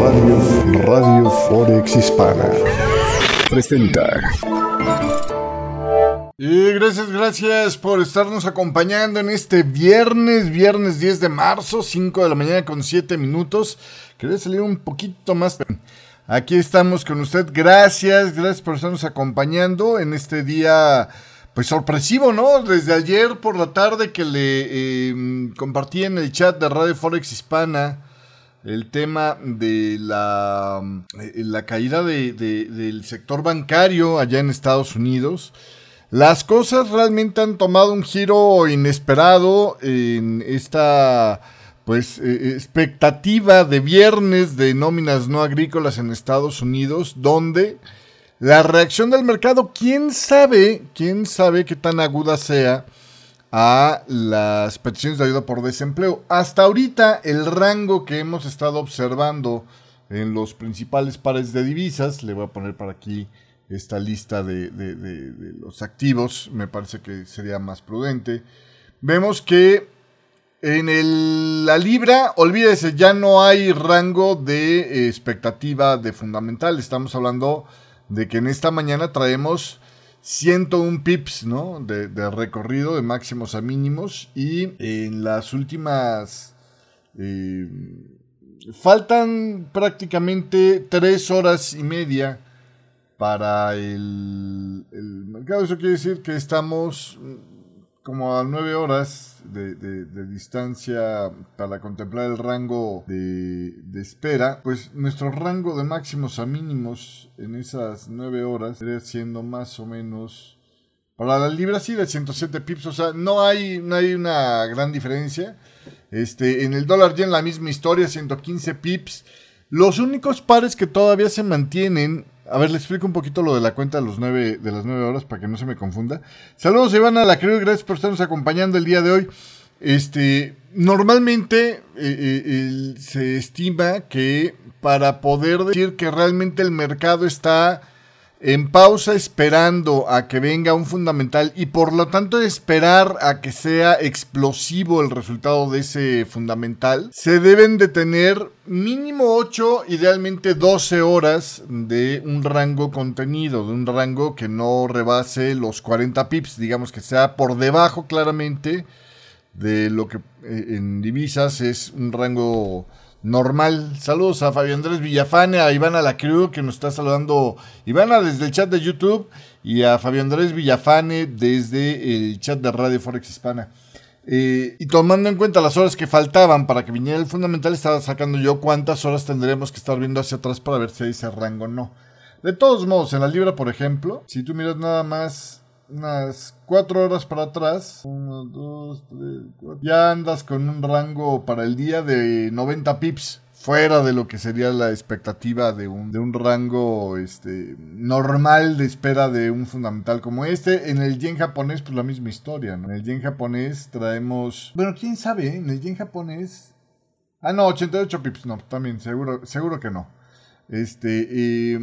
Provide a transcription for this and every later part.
Radio, Radio Forex Hispana presenta. Y gracias, gracias por estarnos acompañando en este viernes, viernes 10 de marzo, 5 de la mañana con 7 minutos. Quería salir un poquito más. Aquí estamos con usted. Gracias, gracias por estarnos acompañando en este día, pues sorpresivo, ¿no? Desde ayer por la tarde que le eh, compartí en el chat de Radio Forex Hispana el tema de la, eh, caída de, de, del sector bancario allá en Estados Unidos. Las cosas realmente han tomado un giro inesperado en esta pues eh, expectativa de viernes de nóminas no agrícolas en Estados Unidos, donde la reacción del mercado, quién sabe, quién sabe qué tan aguda sea a las peticiones de ayuda por desempleo. Hasta ahorita el rango que hemos estado observando en los principales pares de divisas, le voy a poner para aquí esta lista de, de, los activos, me parece que sería más prudente. Vemos que en el, la libra, olvídese, ya no hay rango de expectativa de fundamental. Estamos hablando de que en esta mañana traemos 101 pips ¿no? de, recorrido de máximos a mínimos y en las últimas... Eh, faltan prácticamente 3 horas y media para el, el mercado. Eso quiere decir que estamos como a 9 horas de, de, distancia para contemplar el rango de, de, espera, pues nuestro rango de máximos a mínimos en esas 9 horas sería siendo más o menos para la libra sí de 107 pips, o sea, no hay, no hay una gran diferencia. Este, en el dólar yen la misma historia, 115 pips. Los únicos pares que todavía se mantienen a ver, le explico un poquito lo de la cuenta de, los nueve, de las 9 horas para que no se me confunda. Saludos, Ivana La Creo, gracias por estarnos acompañando el día de hoy. Este, normalmente eh, eh, se estima que para poder decir que realmente el mercado está en pausa esperando a que venga un fundamental y por lo tanto esperar a que sea explosivo el resultado de ese fundamental, se deben de tener mínimo 8, idealmente 12 horas de un rango contenido, de un rango que no rebase los 40 pips, digamos que sea por debajo claramente de lo que eh, en divisas es un rango normal. Saludos a Fabio Andrés Villafane, a Ivana Lacru, que nos está saludando. Ivana desde el chat de YouTube y a Fabio Andrés Villafane desde el chat de Radio Forex Hispana. Eh, y tomando en cuenta las horas que faltaban para que viniera el fundamental, estaba sacando yo cuántas horas tendremos que estar viendo hacia atrás para ver si hay ese rango o no. De todos modos, en la libra, por ejemplo, si tú miras nada más unas 4 horas para atrás. 1, 2, 3, 4. Ya andas con un rango para el día de 90 pips. Fuera de lo que sería la expectativa de un, de un rango este, normal de espera de un fundamental como este. En el yen japonés, pues la misma historia. En el yen japonés traemos. Bueno, quién sabe, ¿eh? en el yen japonés. Ah, no, 88 pips, no, también, seguro, seguro que no. Este, eh,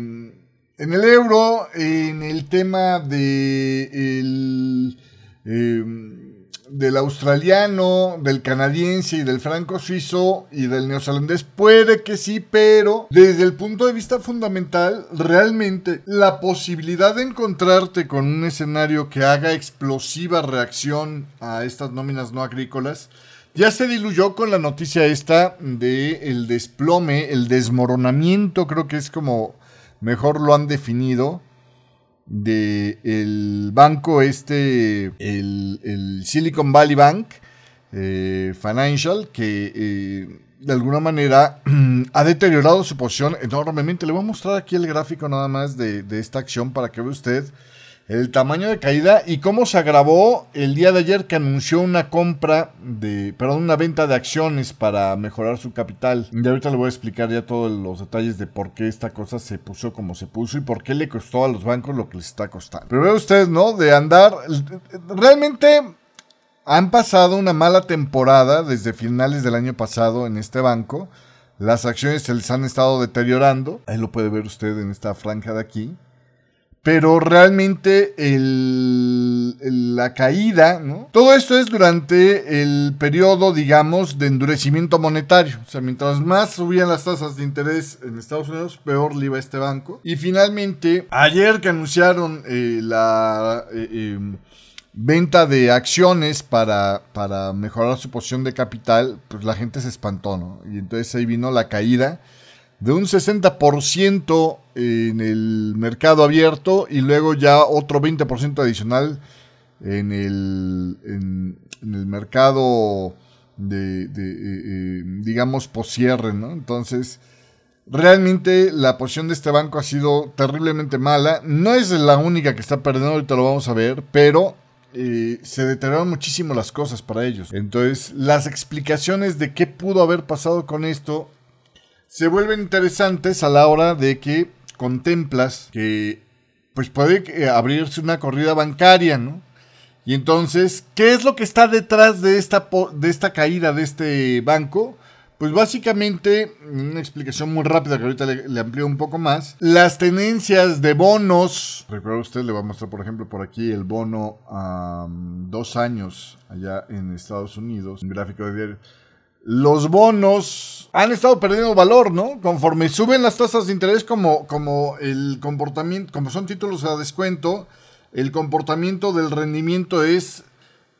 en el euro, en el tema eh, del australiano, del canadiense y del franco suizo y del neozelandés, puede que sí, pero desde el punto de vista fundamental, realmente la posibilidad de encontrarte con un escenario que haga explosiva reacción a estas nóminas no agrícolas, ya se diluyó con la noticia esta de el desplome, el desmoronamiento, creo que es como mejor lo han definido, de el banco este, el, Silicon Valley Bank eh, Financial, que eh, de alguna manera ha deteriorado su posición enormemente. Le voy a mostrar aquí el gráfico nada más de esta acción para que vea usted el tamaño de caída y cómo se agravó el día de ayer que anunció una compra de, perdón, una venta de acciones para mejorar su capital. Y ahorita le voy a explicar ya todos los detalles de por qué esta cosa se puso como se puso y por qué le costó a los bancos lo que les está costando. Pero ve usted, ¿no? De andar, realmente han pasado una mala temporada desde finales del año pasado en este banco. Las acciones se les han estado deteriorando. Ahí lo puede ver usted en esta franja de aquí. Pero realmente la caída, ¿no? Todo esto es durante el periodo, digamos, de endurecimiento monetario. O sea, mientras más subían las tasas de interés en Estados Unidos, peor le iba este banco. Y finalmente, ayer que anunciaron eh, la... Eh, em, venta de acciones para, para mejorar su posición de capital, pues la gente se espantó, ¿no? Y entonces ahí vino la caída de un 60% en el mercado abierto y luego ya otro 20% adicional en el, en, el mercado de, eh, eh, digamos, poscierre, ¿no? Entonces, realmente la posición de este banco ha sido terriblemente mala. No es la única que está perdiendo, ahorita lo vamos a ver, pero eh, se deterioraron muchísimo las cosas para ellos. Entonces, las explicaciones de qué pudo haber pasado con esto se vuelven interesantes a la hora de que contemplas que pues puede abrirse una corrida bancaria, ¿no? Y entonces, ¿qué es lo que está detrás de esta, de esta caída de este banco? Pues básicamente, una explicación muy rápida que ahorita le, amplío un poco más. Las tenencias de bonos. Recuerda usted, le va a mostrar por ejemplo por aquí el bono a dos años allá en Estados Unidos. Un gráfico de diario los bonos han estado perdiendo valor, ¿no? Conforme suben las tasas de interés como, como el comportamiento, como son títulos a descuento, el comportamiento del rendimiento es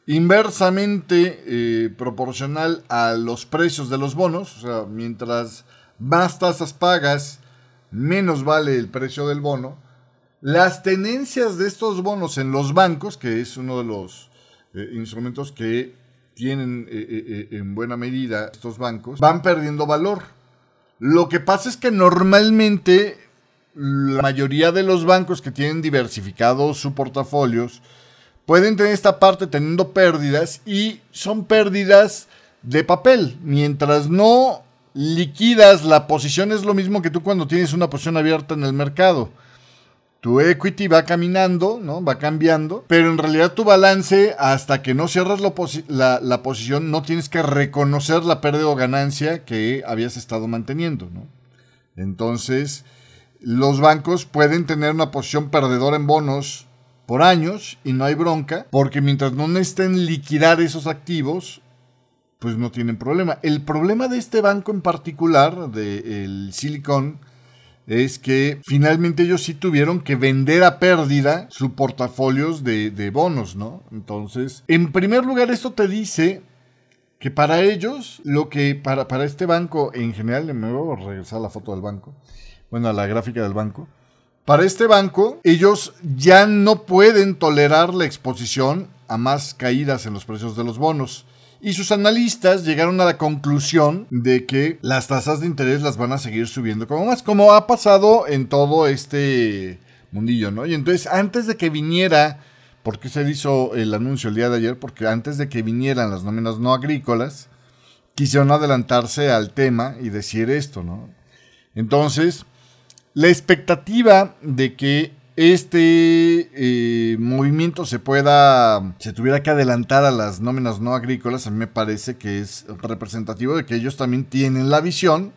inversamente eh, proporcional a los precios de los bonos. O sea, mientras más tasas pagas, menos vale el precio del bono. Las tenencias de estos bonos en los bancos, que es uno de los eh, instrumentos que tienen eh, eh, eh, en buena medida estos bancos, van perdiendo valor. Lo que pasa es que normalmente la mayoría de los bancos que tienen diversificados sus portafolios pueden tener esta parte teniendo pérdidas y son pérdidas de papel. Mientras no liquidas la posición es lo mismo que tú cuando tienes una posición abierta en el mercado tu equity va caminando, ¿no? Va cambiando, pero en realidad tu balance, hasta que no cierras la, posición, no tienes que reconocer la pérdida o ganancia que habías estado manteniendo, ¿no? Entonces, los bancos pueden tener una posición perdedora en bonos por años y no hay bronca, porque mientras no necesiten liquidar esos activos, pues no tienen problema. El problema de este banco en particular, del Silicon, es que finalmente ellos sí tuvieron que vender a pérdida sus portafolios de, bonos, ¿no? Entonces, en primer lugar, esto te dice que para ellos, lo que para, para este banco en general, me voy a regresar a la foto del banco, bueno, a la gráfica del banco. Para este banco, ellos ya no pueden tolerar la exposición a más caídas en los precios de los bonos. Y sus analistas llegaron a la conclusión de que las tasas de interés las van a seguir subiendo como más, como ha pasado en todo este mundillo, ¿no? Y entonces, antes de que viniera, ¿por qué se hizo el anuncio el día de ayer? Porque antes de que vinieran las nóminas no agrícolas, quisieron adelantarse al tema y decir esto, ¿no? Entonces, la expectativa de que este eh, movimiento se pueda, se tuviera que adelantar a las nóminas no agrícolas, a mí me parece que es representativo de que ellos también tienen la visión.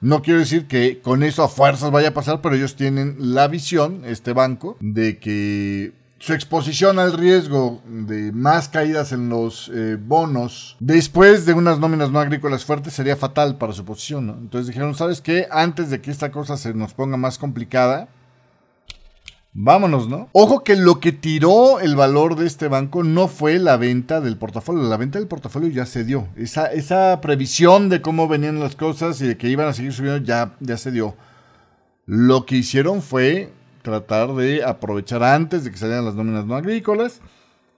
No quiero decir que con eso a fuerzas vaya a pasar, pero ellos tienen la visión, este banco, de que su exposición al riesgo de más caídas en los eh, bonos después de unas nóminas no agrícolas fuertes sería fatal para su posición. Entonces dijeron, ¿sabes qué? Antes de que esta cosa se nos ponga más complicada, Vámonos, ¿no? Ojo que lo que tiró el valor de este banco no fue la venta del portafolio. La venta del portafolio ya se dio. Esa, esa previsión de cómo venían las cosas y de que iban a seguir subiendo ya, ya se dio. Lo que hicieron fue tratar de aprovechar antes de que salieran las nóminas no agrícolas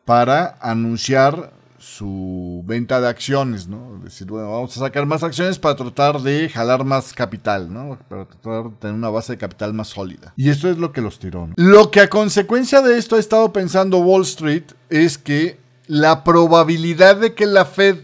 para anunciar su venta de acciones, ¿no? Decir, bueno, vamos a sacar más acciones para tratar de jalar más capital, ¿no? Para tratar de tener una base de capital más sólida. Y esto es lo que los tiró. Lo que a consecuencia de esto ha estado pensando Wall Street es que la probabilidad de que la Fed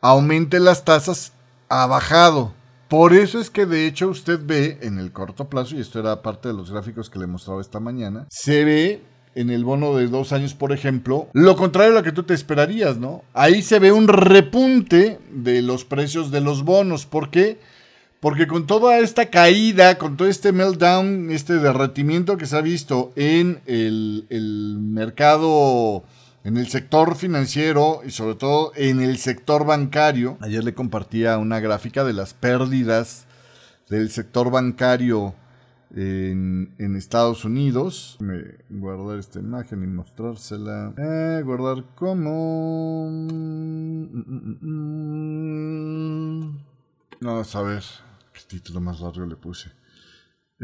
aumente las tasas ha bajado. Por eso es que de hecho usted ve en el corto plazo, y esto era parte de los gráficos que le mostraba esta mañana, se ve en el bono de dos años, por ejemplo, lo contrario a lo que tú te esperarías, ¿no? Ahí se ve un repunte de los precios de los bonos. ¿Por qué? Porque con toda esta caída, con todo este meltdown, este derretimiento que se ha visto en el, el mercado, en el sector financiero y sobre todo en el sector bancario, ayer le compartía una gráfica de las pérdidas del sector bancario en, Estados Unidos. Me guardar esta imagen y mostrársela. Eh, guardar como... Vamos a ver qué título más largo le puse.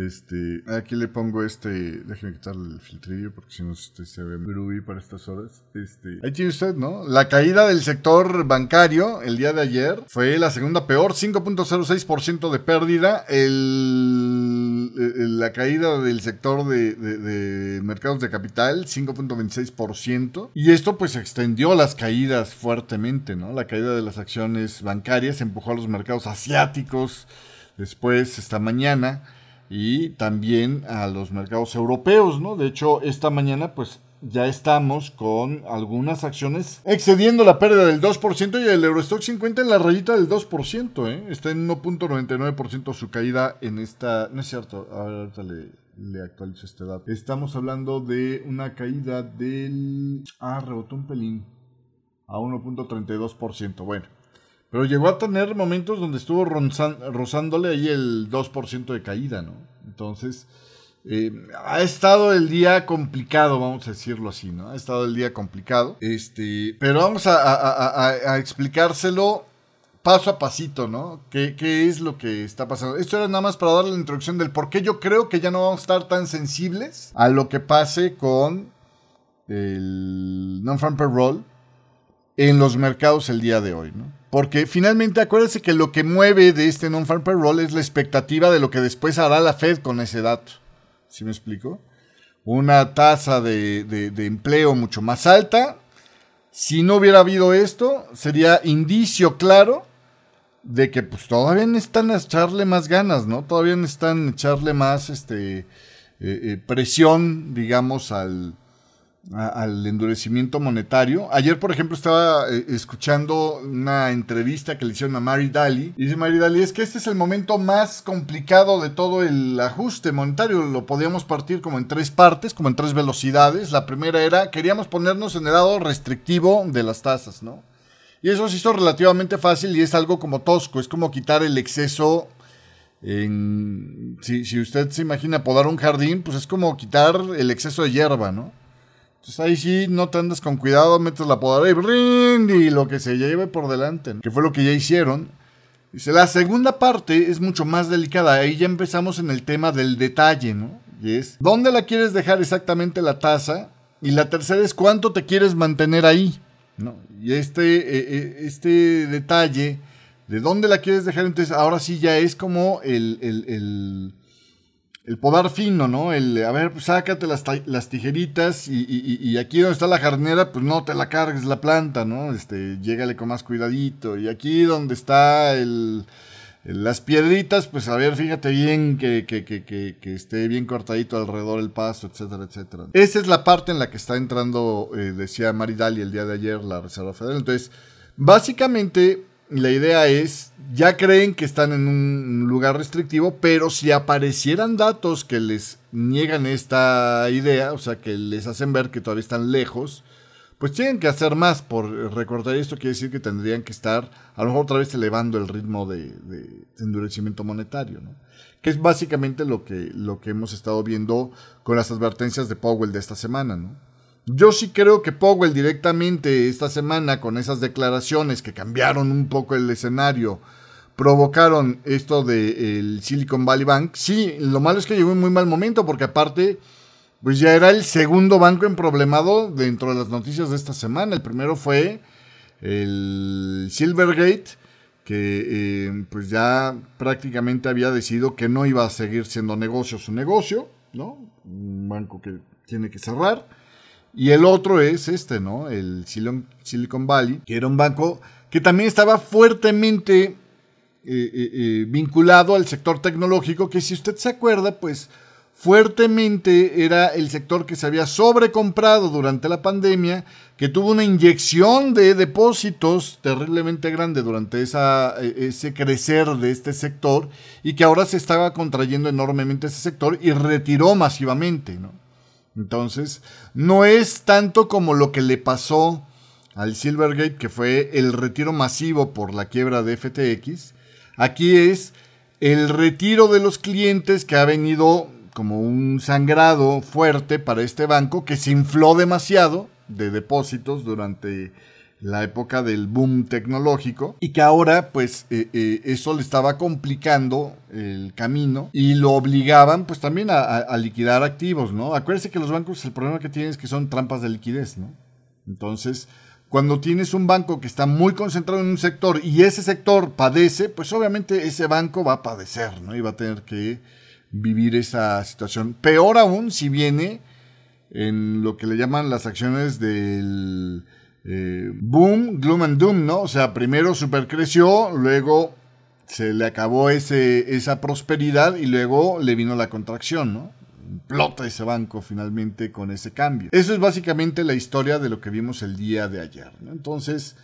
Este, aquí le pongo este, déjenme quitarle el filtrillo porque si no se ve groovy para estas horas. Este, ahí tiene usted, ¿no? La caída del sector bancario el día de ayer fue la segunda peor, 5.06% de pérdida. El, la caída del sector de, de mercados de capital, 5.26%. Y esto pues extendió las caídas fuertemente, ¿no? La caída de las acciones bancarias empujó a los mercados asiáticos después esta mañana y también a los mercados europeos, ¿no? De hecho, esta mañana pues ya estamos con algunas acciones excediendo la pérdida del 2% y el Eurostock 50 en la rayita del 2%, ¿eh? Está en 1.99% su caída en esta... No es cierto, ahorita le, actualizo este dato. Estamos hablando de una caída del... Ah, rebotó un pelín. A 1.32%. Bueno. Pero llegó a tener momentos donde estuvo rozándole ahí el 2% de caída, ¿no? Entonces, eh, ha estado el día complicado, vamos a decirlo así, ¿no? Ha estado el día complicado. Este, pero vamos a, explicárselo paso a pasito, ¿no? ¿Qué, ¿Qué, es lo que está pasando? Esto era nada más para darle la introducción del por qué yo creo que ya no vamos a estar tan sensibles a lo que pase con el non-farm payroll en los mercados el día de hoy, ¿no? Porque finalmente acuérdense que lo que mueve de este non-farm payroll es la expectativa de lo que después hará la Fed con ese dato. ¿Sí me explico? Una tasa de, empleo mucho más alta. Si no hubiera habido esto, sería indicio claro de que pues todavía necesitan echarle más ganas, ¿no? Todavía necesitan echarle más este, eh, eh, presión, digamos, al, al endurecimiento monetario. Ayer, por ejemplo, estaba eh, escuchando una entrevista que le hicieron a Mary Daly. Y dice Mary Daly, es que este es el momento más complicado de todo el ajuste monetario. Lo podíamos partir como en tres partes, como en tres velocidades. La primera era, queríamos ponernos en el lado restrictivo de las tasas, ¿no? Y eso se hizo relativamente fácil y es algo como tosco, es como quitar el exceso en... Si, si usted se imagina podar un jardín, pues es como quitar el exceso de hierba, ¿no? Entonces ahí sí no te andas con cuidado, metes la podadora y y lo que se lleve por delante, que fue lo que ya hicieron. Dice, la segunda parte es mucho más delicada, ahí ya empezamos en el tema del detalle, ¿no? Y es, ¿dónde la quieres dejar exactamente la tasa? Y la tercera es, ¿cuánto te quieres mantener ahí? ¿No? Y este, eh, eh, este detalle de dónde la quieres dejar, entonces ahora sí ya es como el, el el podar fino, ¿no? El, a ver, pues sácate las, las tijeritas y, aquí donde está la jarnera, pues no te la cargues la planta, ¿no? Este, llégale con más cuidadito. Y aquí donde está el, las piedritas, pues a ver, fíjate bien que, que, que, que, esté bien cortadito alrededor el paso, etcétera, etcétera. Esa es la parte en la que está entrando, eh, decía Maridali el día de ayer, la Reserva Federal. Entonces, básicamente la idea es, ya creen que están en un lugar restrictivo, pero si aparecieran datos que les niegan esta idea, o sea, que les hacen ver que todavía están lejos, pues tienen que hacer más por recordar esto, quiere decir que tendrían que estar a lo mejor otra vez elevando el ritmo de, endurecimiento monetario, ¿no? que es básicamente lo que, lo que hemos estado viendo con las advertencias de Powell de esta semana. ¿no? Yo sí creo que Powell directamente esta semana con esas declaraciones que cambiaron un poco el escenario, provocaron esto del Silicon Valley Bank. Sí, lo malo es que llegó en muy mal momento porque aparte, pues ya era el segundo banco emproblemado dentro de las noticias de esta semana. El primero fue el Silvergate, que eh, pues ya prácticamente había decidido que no iba a seguir siendo negocio su negocio, ¿no? Un banco que tiene que cerrar. Y el otro es este, ¿no? El Silicon Valley, que era un banco que también estaba fuertemente eh, eh, eh, vinculado al sector tecnológico, que si usted se acuerda, pues fuertemente era el sector que se había sobrecomprado durante la pandemia, que tuvo una inyección de depósitos terriblemente grande durante esa, e, ese crecer de este sector y que ahora se estaba contrayendo enormemente ese sector y retiró masivamente. ¿no? Entonces, no es tanto como lo que le pasó al Silvergate, que fue el retiro masivo por la quiebra de FTX. Aquí es el retiro de los clientes que ha venido como un sangrado fuerte para este banco que se infló demasiado de depósitos durante la época del boom tecnológico y que ahora pues eh, eh, eso le estaba complicando el camino y lo obligaban pues también a, liquidar activos, ¿no? Acuérdense que los bancos el problema que tienen es que son trampas de liquidez, ¿no? Entonces, cuando tienes un banco que está muy concentrado en un sector y ese sector padece, pues obviamente ese banco va a padecer, ¿no? Y va a tener que vivir esa situación. Peor aún si viene en lo que le llaman las acciones del eh, boom, gloom and doom, ¿no? O sea, primero supercreció, luego se le acabó ese, esa prosperidad y luego le vino la contracción, ¿no? Plota ese banco finalmente con ese cambio. Eso es básicamente la historia de lo que vimos el día de ayer. Entonces,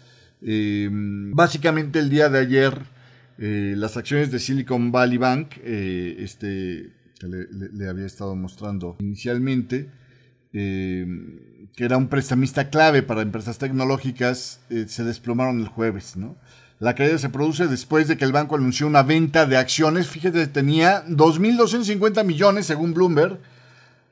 eh, básicamente el día de ayer eh, las acciones de Silicon Valley Bank, eh, este que le, había estado mostrando inicialmente, eh, que era un prestamista clave para empresas tecnológicas, se desplomaron el jueves, ¿no? La caída se produce después de que el banco anunció una venta de acciones. Fíjate, tenía 2.250 millones, según Bloomberg,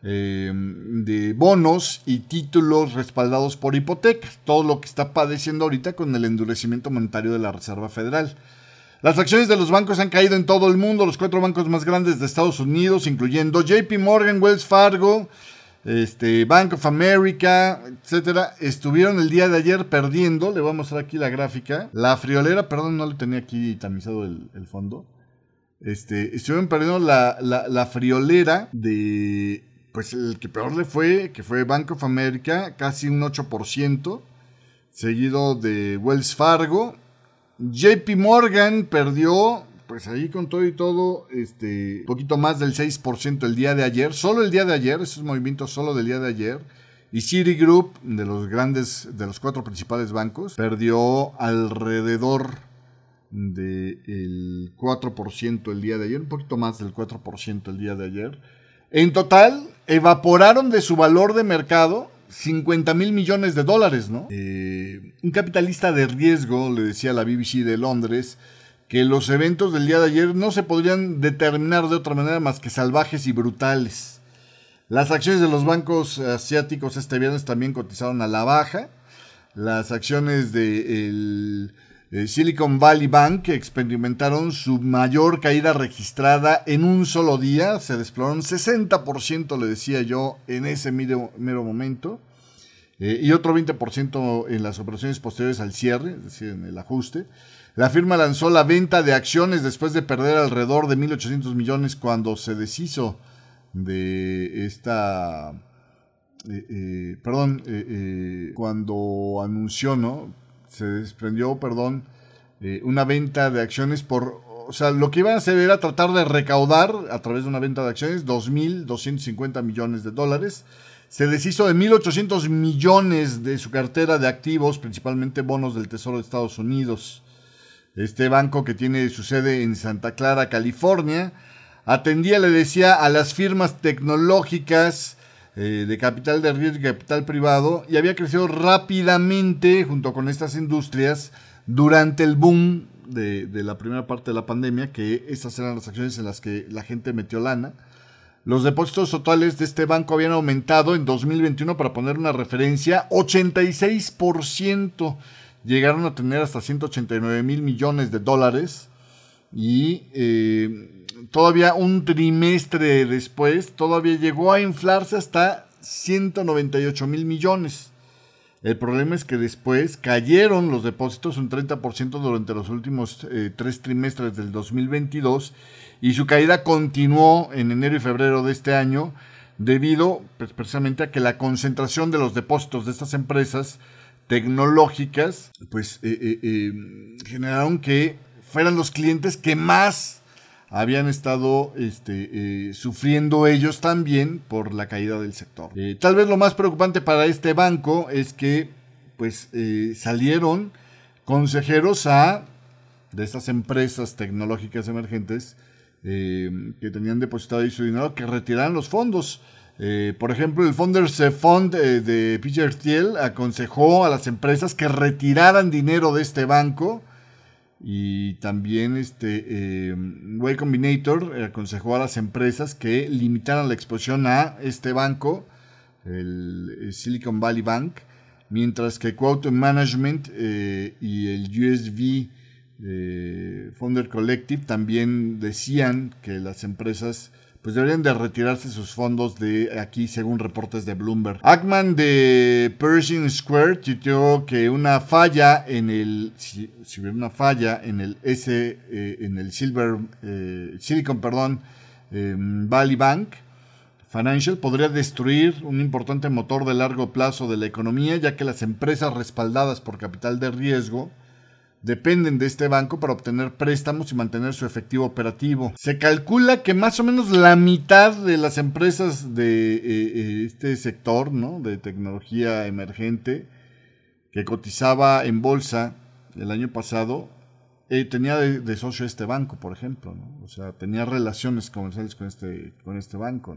de bonos y títulos respaldados por hipotecas. Todo lo que está padeciendo ahorita con el endurecimiento monetario de la Reserva Federal. Las acciones de los bancos han caído en todo el mundo. Los cuatro bancos más grandes de Estados Unidos, incluyendo JP Morgan, Wells Fargo, este, Bank of America, etcétera, estuvieron el día de ayer perdiendo. Le voy a mostrar aquí la gráfica. La friolera, perdón, no le tenía aquí tamizado el, fondo. Este, estuvieron perdiendo la, la, friolera de. Pues el que peor le fue, que fue Bank of America, casi un 8%, seguido de Wells Fargo JP Morgan perdió, pues ahí con todo y todo, este, un poquito más del 6% el día de ayer, solo el día de ayer, esos movimientos solo del día de ayer. Y Citigroup, de los grandes, de los cuatro principales bancos, perdió alrededor del 4% el día de ayer, un poquito más del 4% el día de ayer. En total, evaporaron de su valor de mercado 50 mil millones de dólares, ¿no? Eh, un capitalista de riesgo le decía la BBC de Londres que los eventos del día de ayer no se podrían determinar de otra manera más que salvajes y brutales. Las acciones de los bancos asiáticos este viernes también cotizaron a la baja. Las acciones de eh, Silicon Valley Bank experimentaron su mayor caída registrada en un solo día. Se desploraron 60%, le decía yo, en ese mero, momento. Eh, y otro 20% en las operaciones posteriores al cierre, es decir, en el ajuste. La firma lanzó la venta de acciones después de perder alrededor de 1.800 millones cuando se deshizo de esta... Eh, perdón, cuando anunció, ¿no? se desprendió, perdón, eh, una venta de acciones por, o sea, lo que iban a hacer era tratar de recaudar a través de una venta de acciones 2.250 millones de dólares. Se deshizo de 1.800 millones de su cartera de activos, principalmente bonos del Tesoro de Estados Unidos. Este banco que tiene su sede en Santa Clara, California, atendía, le decía, a las firmas tecnológicas, eh, de capital de riesgo y capital privado y había crecido rápidamente junto con estas industrias durante el boom de, la primera parte de la pandemia, que estas eran las acciones en las que la gente metió lana. Los depósitos totales de este banco habían aumentado en 2021, para poner una referencia, 86%. Llegaron a tener hasta 189 mil millones de dólares. Y eh, todavía un trimestre después, todavía llegó a inflarse hasta 198 mil millones. El problema es que después cayeron los depósitos un 30% durante los últimos eh, tres trimestres del 2022 y su caída continuó en enero y febrero de este año debido pues, precisamente a que la concentración de los depósitos de estas empresas tecnológicas pues eh, eh, generaron que fueran los clientes que más habían estado este, eh, sufriendo ellos también por la caída del sector. Eh, tal vez lo más preocupante para este banco es que pues eh, salieron consejeros a de estas empresas tecnológicas emergentes que tenían depositado ahí su dinero que retiraran los fondos. Por ejemplo, el Founders Fund de Peter Thiel aconsejó a las empresas que retiraran dinero de este banco y también este eh, Way Combinator aconsejó a las empresas que limitaran la exposición a este banco, el, Silicon Valley Bank, mientras que Quantum Management eh, y el USB eh, Founder Collective también decían que las empresas pues deberían de retirarse sus fondos de aquí según reportes de Bloomberg. Ackman de Pershing Square tuiteó que una falla en el si, hubiera una falla en el S eh, en el Silver eh, Silicon perdón em, Valley Bank Financial podría destruir un importante motor de largo plazo de la economía ya que las empresas respaldadas por capital de riesgo dependen de este banco para obtener préstamos y mantener su efectivo operativo. Se calcula que más o menos la mitad de las empresas de eh, eh, este sector, ¿no? De tecnología emergente que cotizaba en bolsa el año pasado, eh, tenía de, socio este banco, por ejemplo, O sea, tenía relaciones comerciales con este, con este banco.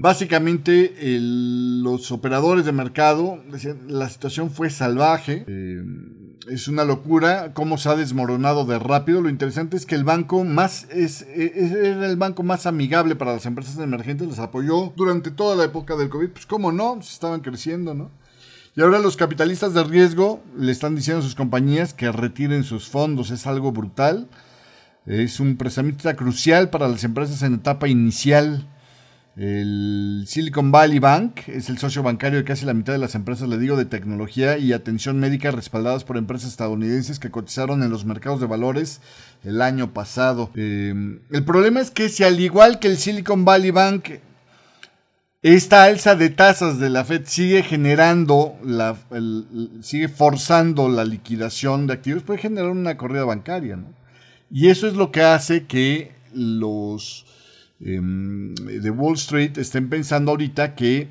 básicamente, los operadores de mercado decían, la situación fue salvaje es una locura cómo se ha desmoronado de rápido. Lo interesante es que el banco más es, era el banco más amigable para las empresas emergentes, les apoyó durante toda la época del COVID. Pues cómo no, se estaban creciendo, ¿no? Y ahora los capitalistas de riesgo le están diciendo a sus compañías que retiren sus fondos. Es algo brutal. Es un prestamista crucial para las empresas en etapa inicial el Silicon Valley Bank es el socio bancario de casi la mitad de las empresas, le digo, de tecnología y atención médica respaldadas por empresas estadounidenses que cotizaron en los mercados de valores el año pasado. Em, el problema es que si al igual que el Silicon Valley Bank, esta alza de tasas de la Fed sigue generando, la, sigue forzando la liquidación de activos, puede generar una corrida bancaria. Y eso es lo que hace que los Em, de Wall Street estén pensando ahorita que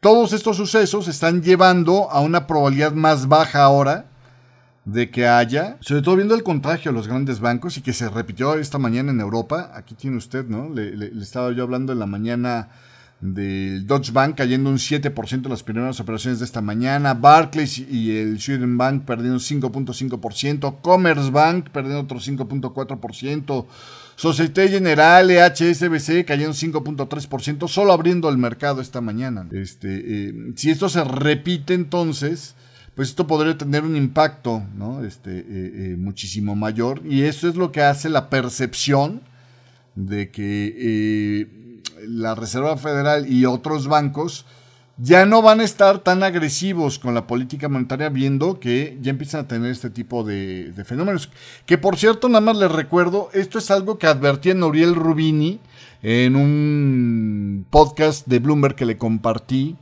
todos estos sucesos están llevando a una probabilidad más baja ahora de que haya, sobre todo viendo el contagio a los grandes bancos y que se repitió esta mañana en Europa. Aquí tiene usted, ¿no? Le, estaba yo hablando en la mañana del Deutsche Bank cayendo un 7% en las primeras operaciones de esta mañana, Barclays y el Sweden Bank perdiendo 5.5%, Commerce Bank perdiendo otro 5.4%, Societe Generale, HSBC cayendo 5.3%, solo abriendo el mercado esta mañana. Este, eh, si esto se repite entonces, pues esto podría tener un impacto ¿no? este, eh, eh, muchísimo mayor. Y eso es lo que hace la percepción de que la Reserva Federal y otros bancos ya no van a estar tan agresivos con la política monetaria viendo que ya empiezan a tener este tipo de, fenómenos. Que por cierto, nada más les recuerdo, esto es algo que advertía Noriel Rubini en un podcast de Bloomberg que le compartí.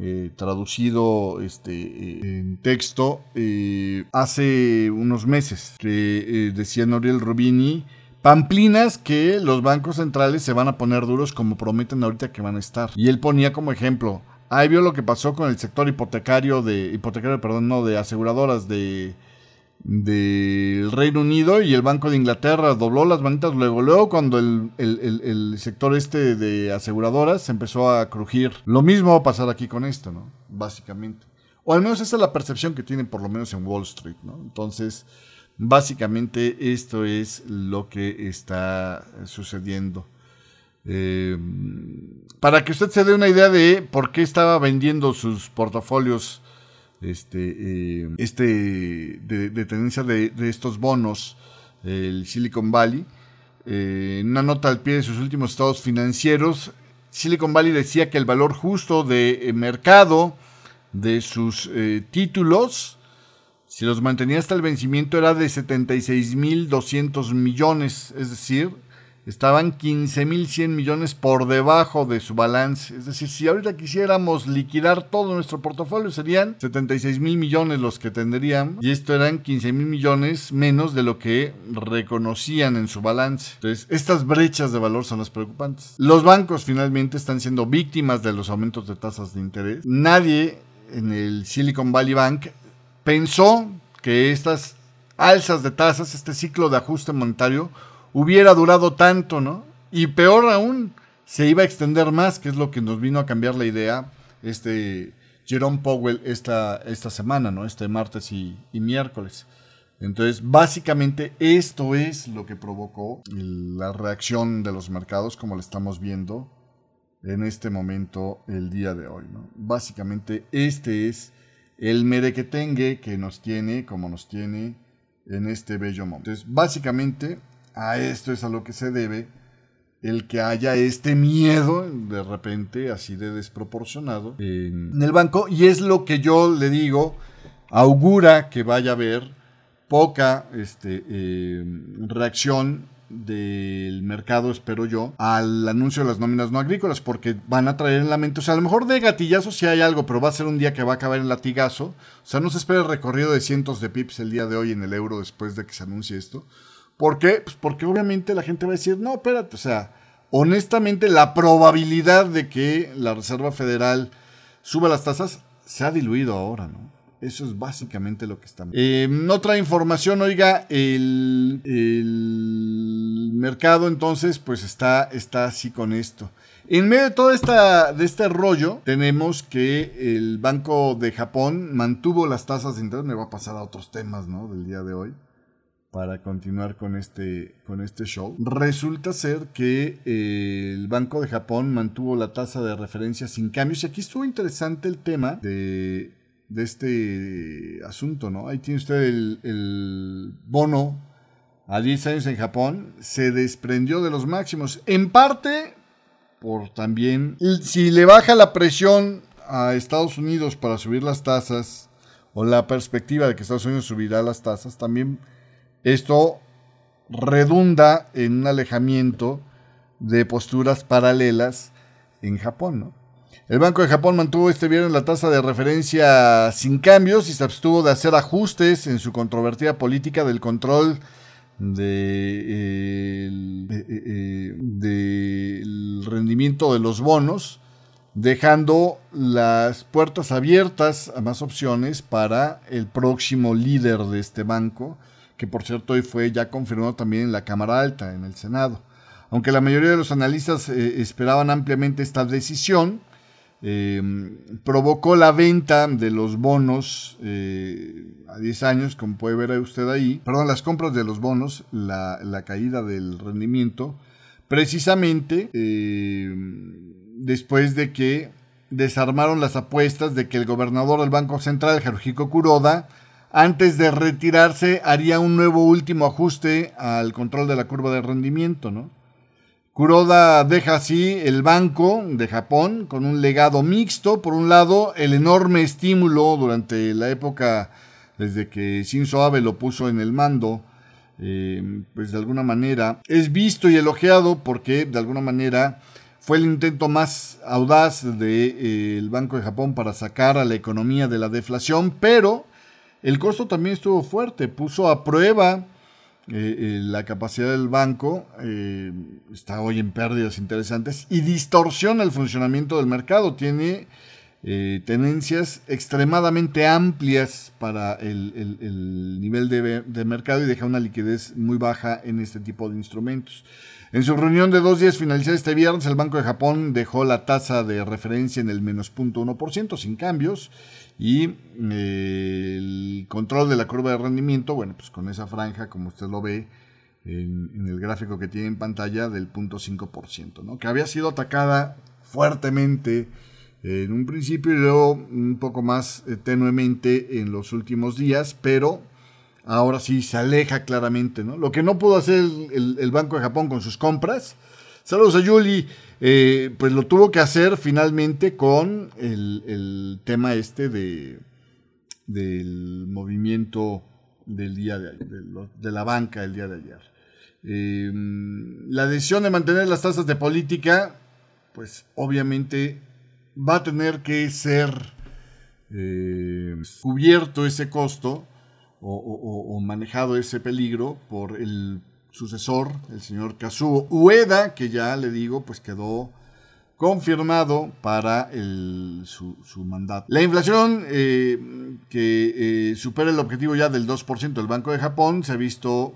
Eh, traducido este, eh, en texto eh, hace unos meses que decía Noriel Rubini pamplinas que los bancos centrales se van a poner duros como prometen ahorita que van a estar y él ponía como ejemplo Ahí vio lo que pasó con el sector hipotecario de hipotecario, perdón, no, de aseguradoras de del Reino Unido y el Banco de Inglaterra dobló las manitas luego, luego cuando el, el, sector este de aseguradoras empezó a crujir. Lo mismo va a pasar aquí con esto, ¿no? Básicamente. O al menos esa es la percepción que tienen por lo menos en Wall Street, ¿no? Entonces, básicamente esto es lo que está sucediendo. Eh, para que usted se dé una idea de por qué estaba vendiendo sus portafolios este, eh, este de, tendencia de, estos bonos, el Silicon Valley. Eh, en una nota al pie de sus últimos estados financieros, Silicon Valley decía que el valor justo de mercado de sus títulos, si los mantenía hasta el vencimiento, era de 76.200 millones, es decir, estaban 15.100 millones por debajo de su balance. Es decir, si ahorita quisiéramos liquidar todo nuestro portafolio, serían 76 mil millones los que tendrían. Y esto eran 15 mil millones menos de lo que reconocían en su balance. Entonces, estas brechas de valor son las preocupantes. Los bancos finalmente están siendo víctimas de los aumentos de tasas de interés. Nadie en el Silicon Valley Bank pensó que estas alzas de tasas, este ciclo de ajuste monetario, hubiera durado tanto, ¿no? Y peor aún, se iba a extender más, que es lo que nos vino a cambiar la idea este Jerome Powell esta, esta semana, ¿no? Este martes y, miércoles. Entonces, básicamente esto es lo que provocó la reacción de los mercados como lo estamos viendo en este momento el día de hoy. ¿no? Básicamente este es el merequetengue que nos tiene como nos tiene en este bello momento. Entonces, básicamente a esto es a lo que se debe el que haya este miedo de repente así de desproporcionado en el banco. Y es lo que yo le digo augura que vaya a haber poca este, eh, reacción del mercado, espero yo, al anuncio de las nóminas no agrícolas, porque van a traer en la mente, o sea, a lo mejor de gatillazo sí hay algo, pero va a ser un día que va a acabar en latigazo, o sea, no se espera el recorrido de cientos de pips el día de hoy en el euro después de que se anuncie esto, ¿Por qué? Pues porque obviamente la gente va a decir, no, espérate, o sea, honestamente la probabilidad de que la Reserva Federal suba las tasas se ha diluido ahora, ¿no? Eso es básicamente lo que estamos. Eh, otra información, oiga, el, mercado entonces pues está, está así con esto. En medio de todo esta, de este rollo, tenemos que el Banco de Japón mantuvo las tasas de interés. Me va a pasar a otros temas, ¿no? Del día de hoy para continuar con este, con este show. Resulta ser que eh, el Banco de Japón mantuvo la tasa de referencia sin cambios. Y aquí estuvo interesante el tema de, de este asunto, ¿no? Ahí tiene usted el, el bono a 10 años en Japón. Se desprendió de los máximos. En parte por también... Si le baja la presión a Estados Unidos para subir las tasas, o la perspectiva de que Estados Unidos subirá las tasas, también esto redunda en un alejamiento de posturas paralelas en Japón. El Banco de Japón mantuvo este viernes la tasa de referencia sin cambios y se abstuvo de hacer ajustes en su controvertida política del control de, del rendimiento de los bonos, dejando las puertas abiertas a más opciones para el próximo líder de este banco, que por cierto hoy fue ya confirmado también en la Cámara Alta, en el Senado. Aunque la mayoría de los analistas eh, esperaban ampliamente esta decisión, eh, provocó la venta de los bonos eh, a 10 años, como puede ver usted ahí, perdón, las compras de los bonos, la, caída del rendimiento, precisamente después de que desarmaron las apuestas de que el gobernador del Banco Central, Haruhiko Kuroda, antes de retirarse haría un nuevo último ajuste al control de la curva de rendimiento, ¿no? Kuroda deja así el banco de Japón con un legado mixto. Por un lado, el enorme estímulo durante la época desde que Shinzo Abe lo puso en el mando, eh, pues de alguna manera es visto y elogiado porque de alguna manera fue el intento más audaz del de, eh, Banco de Japón para sacar a la economía de la deflación, pero el costo también estuvo fuerte, puso a prueba eh, eh, la capacidad del banco, eh, está hoy en pérdidas interesantes y distorsiona el funcionamiento del mercado. Tiene tenencias extremadamente amplias para el, nivel de, de, mercado y deja una liquidez muy baja en este tipo de instrumentos. En su reunión de dos días finalizada este viernes, el Banco de Japón dejó la tasa de referencia en el menos 0.1% sin cambios y eh, el control de la curva de rendimiento, bueno, pues con esa franja, como usted lo ve en, el gráfico que tiene en pantalla, del 0.5%, ¿no? que había sido atacada fuertemente en un principio y luego un poco más eh, tenuemente en los últimos días, pero ahora sí se aleja claramente. ¿no? Lo que no pudo hacer el, Banco de Japón con sus compras. Saludos a Yuli. Eh, pues lo tuvo que hacer finalmente con el, tema este de del movimiento del día de ayer, de, la banca el día de ayer. Eh, la decisión de mantener las tasas de política, pues obviamente va a tener que ser eh, cubierto ese costo o, manejado ese peligro por el sucesor, el señor Kazuo Ueda, que ya le digo, pues quedó confirmado para su, mandato. La inflación eh, que eh, supera el objetivo ya del 2% del Banco de Japón se ha visto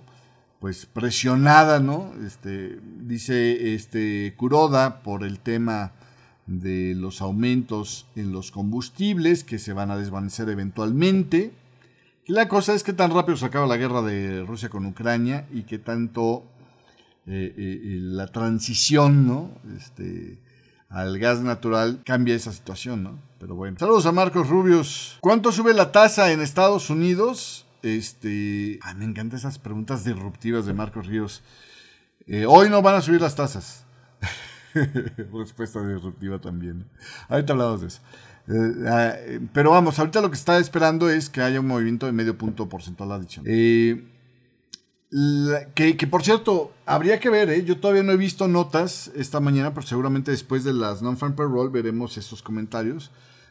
pues presionada, ¿no? Este, dice este Kuroda por el tema de los aumentos en los combustibles que se van a desvanecer eventualmente. La cosa es que tan rápido se acaba la guerra de Rusia con Ucrania y que tanto eh, eh, eh, la transición ¿no? este, al gas natural cambia esa situación. ¿no? Pero bueno. Saludos a Marcos Rubios. ¿Cuánto sube la tasa en Estados Unidos? Este, ah, me encantan esas preguntas disruptivas de Marcos Ríos. hoy no van a subir las tasas. Respuesta disruptiva también. Ahorita hablamos de eso. Eh, ah, pero vamos, ahorita lo que está esperando es que haya un movimiento de medio punto porcentual adicional. Eh, que, que, por cierto, habría que ver, ¿eh? yo todavía no he visto notas esta mañana, pero seguramente después de las non-farm payroll veremos esos comentarios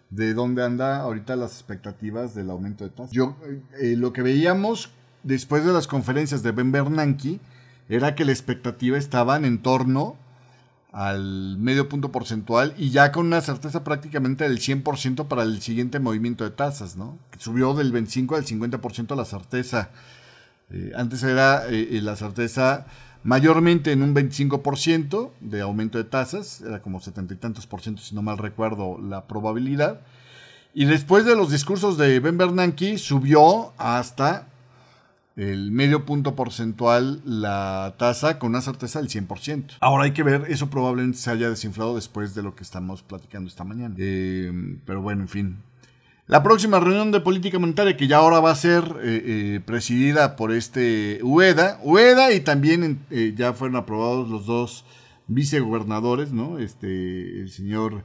de dónde anda ahorita las expectativas del aumento de tasas. Yo, lo que veíamos después de las conferencias de Ben Bernanke era que la expectativa estaba en torno al medio punto porcentual y ya con una certeza prácticamente del 100% para el siguiente movimiento de tasas, ¿no? Subió del 25 al 50% la certeza. Eh, antes era eh, eh, la certeza mayormente en un 25% de aumento de tasas, era como setenta y tantos por ciento, si no mal recuerdo, la probabilidad. Y después de los discursos de Ben Bernanke, subió hasta el medio punto porcentual la tasa con una certeza del 100%. Ahora hay que ver, eso probablemente se haya desinflado después de lo que estamos platicando esta mañana. Eh, pero bueno, en fin. La próxima reunión de política monetaria, que ya ahora va a ser eh, eh, presidida por este UEDA, UEDA y también ya fueron aprobados los dos vicegobernadores, ¿no? Este, el señor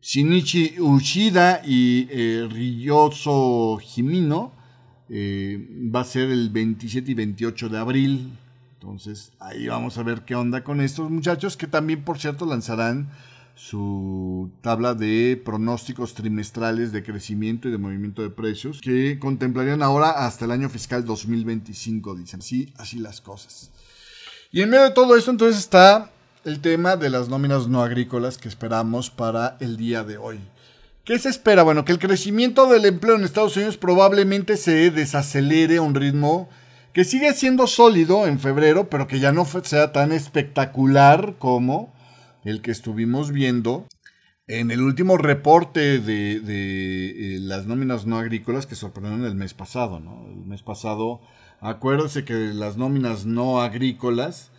Shinichi Ushida y Ryoso Jimino eh, va a ser el 27 y 28 de abril. Entonces ahí vamos a ver qué onda con estos muchachos que también, por cierto, lanzarán su tabla de pronósticos trimestrales de crecimiento y de movimiento de precios que contemplarían ahora hasta el año fiscal 2025, dicen. Sí, así las cosas. Y en medio de todo esto entonces está el tema de las nóminas no agrícolas que esperamos para el día de hoy. ¿Qué se espera? Bueno, que el crecimiento del empleo en Estados Unidos probablemente se desacelere a un ritmo que sigue siendo sólido en febrero, pero que ya no sea tan espectacular como el que estuvimos viendo en el último reporte de, eh, las nóminas no agrícolas que sorprendieron el mes pasado. ¿no? El mes pasado, acuérdense que las nóminas no agrícolas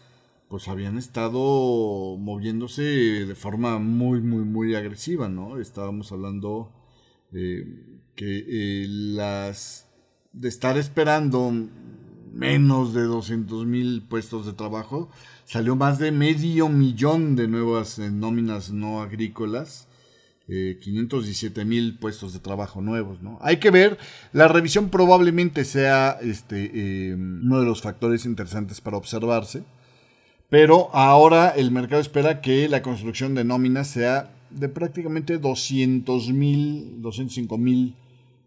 pues habían estado moviéndose de forma muy, muy, muy agresiva, ¿no? Estábamos hablando de que eh, las de estar esperando menos de 200 mil puestos de trabajo, salió más de medio millón de nuevas eh, nóminas no agrícolas. 517 eh, mil puestos de trabajo nuevos, ¿no? Hay que ver, la revisión probablemente sea este, uno de los factores interesantes para observarse. Pero ahora el mercado espera que la construcción de nóminas sea de prácticamente 200 mil, 205 mil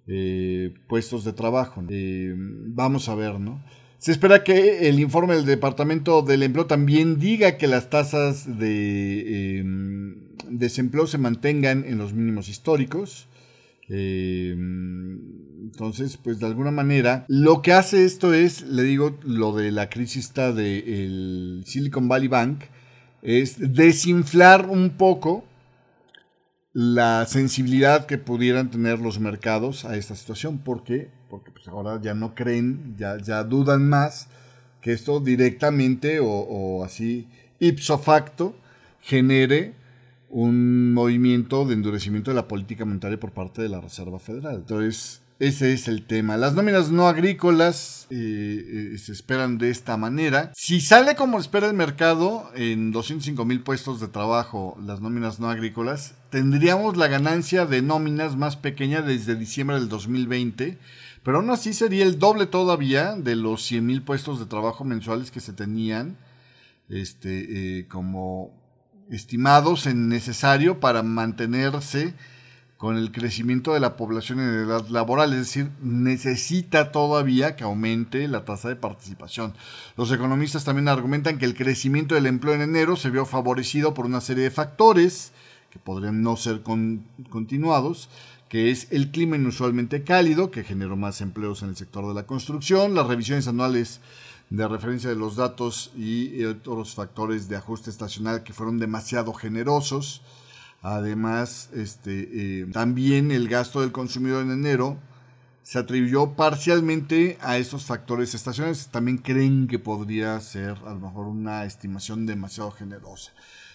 eh, puestos de trabajo. Eh, vamos a ver, ¿no? Se espera que el informe del Departamento del Empleo también diga que las tasas de em, desempleo se mantengan en los mínimos históricos. Em, entonces, pues de alguna manera, lo que hace esto es, le digo, lo de la crisis del Silicon Valley Bank, es desinflar un poco la sensibilidad que pudieran tener los mercados a esta situación. ¿Por qué? Porque pues ahora ya no creen, ya, ya dudan más que esto directamente o así ipso facto genere un movimiento de endurecimiento de la política monetaria por parte de la Reserva Federal. Entonces, ese es el tema. Las nóminas no agrícolas eh, eh, se esperan de esta manera. Si sale como espera el mercado en 205 mil puestos de trabajo, las nóminas no agrícolas, tendríamos la ganancia de nóminas más pequeña desde diciembre del 2020. pero aún así sería el doble todavía de los 100.000 puestos de trabajo mensuales que se tenían este, eh, como estimados en necesario para mantenerse con el crecimiento de la población en edad laboral, es decir, necesita todavía que aumente la tasa de participación. Los economistas también argumentan que el crecimiento del empleo en enero se vio favorecido por una serie de factores que podrían no ser continuados, que es el clima inusualmente cálido, que generó más empleos en el sector de la construcción, las revisiones anuales de referencia de los datos y otros factores de ajuste estacional que fueron demasiado generosos, Además, este, eh, también el gasto del consumidor en enero se atribuyó parcialmente a estos factores estacionales. También creen que podría ser a lo mejor una estimación demasiado generosa.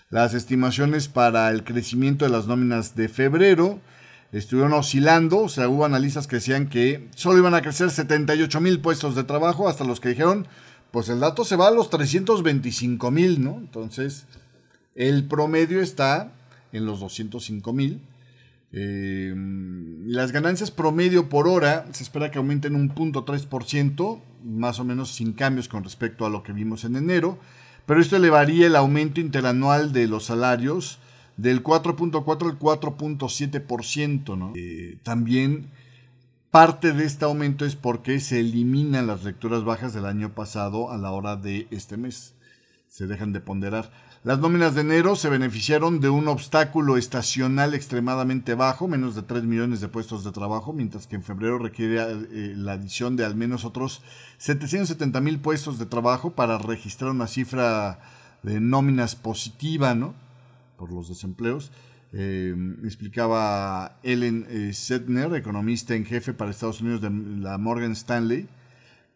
Las estimaciones para el crecimiento de las nóminas de febrero estuvieron oscilando, o sea, hubo analistas que decían que solo iban a crecer 78 mil puestos de trabajo, hasta los que dijeron, pues el dato se va a los 325 mil, ¿no? Entonces, el promedio está en los 205 mil. Eh, las ganancias promedio por hora se espera que aumenten un punto 3%, más o menos sin cambios con respecto a lo que vimos en enero, pero esto elevaría el aumento interanual de los salarios del 4.4 al 4.7%. ¿no? Eh, también parte de este aumento es porque se eliminan las lecturas bajas del año pasado a la hora de este mes. Se dejan de ponderar. Las nóminas de enero se beneficiaron de un obstáculo estacional extremadamente bajo, menos de 3 millones de puestos de trabajo, mientras que en febrero requiere eh, la adición de al menos otros 770 mil puestos de trabajo para registrar una cifra de nóminas positiva, ¿no? Por los desempleos. Eh, explicaba Ellen eh, Setner, economista en jefe para Estados Unidos de la Morgan Stanley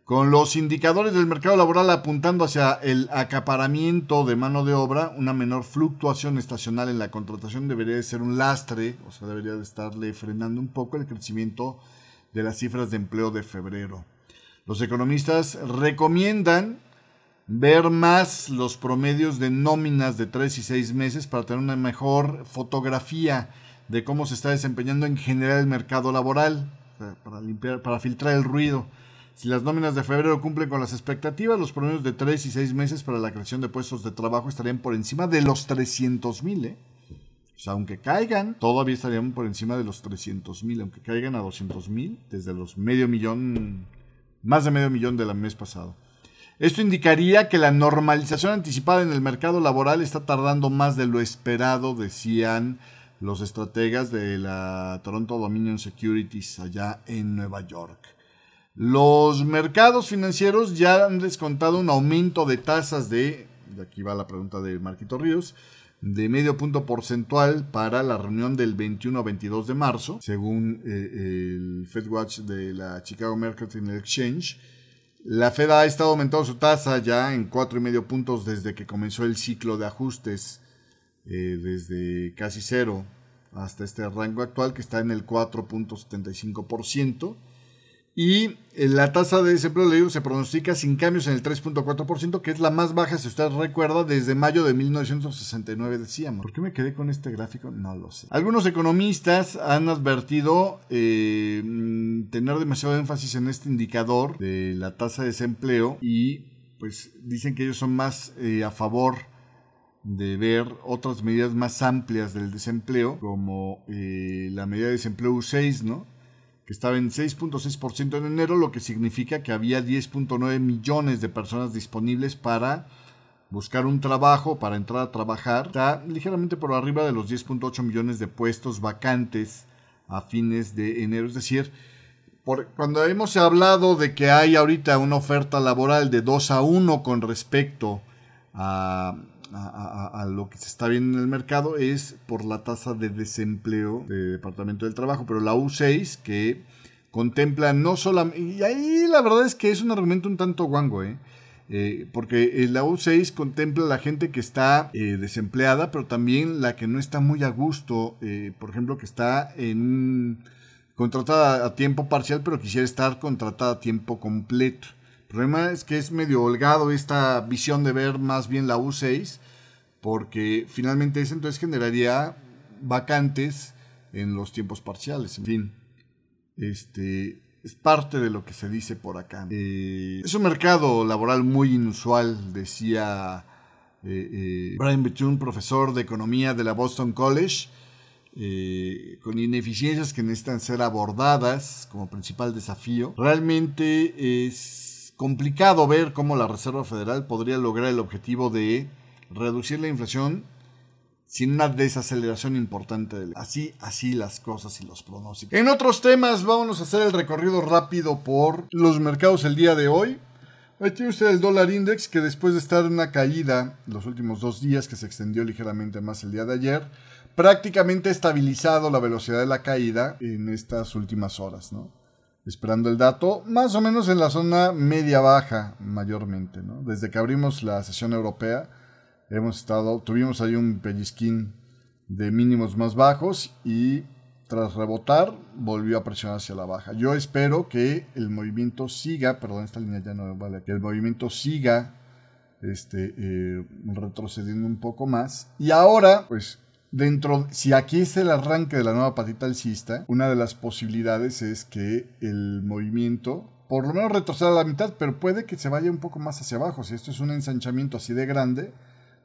con los indicadores del mercado laboral apuntando hacia el acaparamiento de mano de obra, una menor fluctuación estacional en la contratación debería de ser un lastre, o sea, debería de estarle frenando un poco el crecimiento de las cifras de empleo de febrero. Los economistas recomiendan ver más los promedios de nóminas de 3 y 6 meses para tener una mejor fotografía de cómo se está desempeñando en general el mercado laboral, para, limpiar, para filtrar el ruido. Si las nóminas de febrero cumplen con las expectativas, los promedios de 3 y 6 meses para la creación de puestos de trabajo estarían por encima de los 300 mil. ¿eh? O sea, aunque caigan, todavía estarían por encima de los 300 mil. Aunque caigan a 200 mil, desde los medio millón, más de medio millón del mes pasado. Esto indicaría que la normalización anticipada en el mercado laboral está tardando más de lo esperado, decían los estrategas de la Toronto Dominion Securities allá en Nueva York. Los mercados financieros ya han descontado un aumento de tasas de, aquí va la pregunta de Marquito Ríos, de medio punto porcentual para la reunión del 21 a 22 de marzo, según eh, el FedWatch de la Chicago Mercantile Exchange. La Fed ha estado aumentando su tasa ya en cuatro y medio puntos desde que comenzó el ciclo de ajustes, eh, desde casi cero hasta este rango actual que está en el 4.75%. Y eh, la tasa de desempleo, le digo, se pronostica sin cambios en el 3.4%, que es la más baja, si usted recuerda, desde mayo de 1969, decíamos. ¿Por qué me quedé con este gráfico? No lo sé. Algunos economistas han advertido eh, mm, tener demasiado énfasis en este indicador de la tasa de desempleo y pues dicen que ellos son más eh, a favor de ver otras medidas más amplias del desempleo, como la medida de desempleo U6, ¿no? Que estaba en 6.6% en enero, lo que significa que había 10.9 millones de personas disponibles para buscar un trabajo, para entrar a trabajar. Está ligeramente por arriba de los 10.8 millones de puestos vacantes a fines de enero. Es decir, cuando hemos hablado de que hay ahorita una oferta laboral de 2 a 1 con respecto a a, lo que se está viendo en el mercado es por la tasa de desempleo del Departamento del Trabajo, pero la U6 que contempla no solamente, y ahí la verdad es que es un argumento un tanto guango, ¿eh? Eh, porque la U6 contempla la gente que está eh, desempleada, pero también la que no está muy a gusto, por ejemplo, que está en contratada a tiempo parcial, pero quisiera estar contratada a tiempo completo. El problema es que es medio holgado esta visión de ver más bien la U6, porque finalmente eso entonces generaría vacantes en los tiempos parciales. En fin, este, es parte de lo que se dice por acá. Eh, es un mercado laboral muy inusual, decía eh, eh, Brian Bethune, profesor de economía de la Boston College, con ineficiencias que necesitan ser abordadas como principal desafío. Realmente es complicado ver cómo la Reserva Federal podría lograr el objetivo de reducir la inflación sin una desaceleración importante. Así, así las cosas y los pronósticos. En otros temas, vámonos a hacer el recorrido rápido por los mercados el día de hoy. Ahí tiene usted el dólar index que después de estar en una caída los últimos dos días, que se extendió ligeramente más el día de ayer, prácticamente ha estabilizado la velocidad de la caída en estas últimas horas, ¿no? Esperando el dato, más o menos en la zona media-baja, mayormente, ¿no? Desde que abrimos la sesión europea, hemos estado, tuvimos ahí un pellizquín de mínimos más bajos y tras rebotar volvió a presionar hacia la baja. Yo espero que el movimiento siga, perdón, esta línea ya no vale, que el movimiento siga este, eh, retrocediendo un poco más. Y ahora, pues dentro, si aquí es el arranque de la nueva patita alcista, una de las posibilidades es que el movimiento por lo menos retroceda a la mitad, pero puede que se vaya un poco más hacia abajo. Si esto es un ensanchamiento así de grande,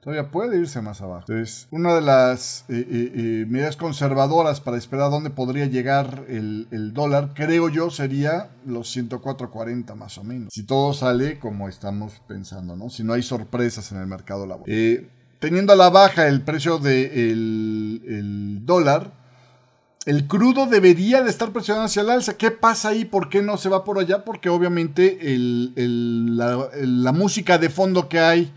todavía puede irse más abajo. Entonces, una de las eh, eh, eh, medidas conservadoras para esperar a dónde podría llegar el, dólar, creo yo, sería los 104.40 más o menos. Si todo sale como estamos pensando, ¿no? Si no hay sorpresas en el mercado laboral. teniendo a la baja el precio del el dólar, el crudo debería de estar presionando hacia el alza. ¿Qué pasa ahí? ¿Por qué no se va por allá? Porque obviamente la, la música de fondo que hay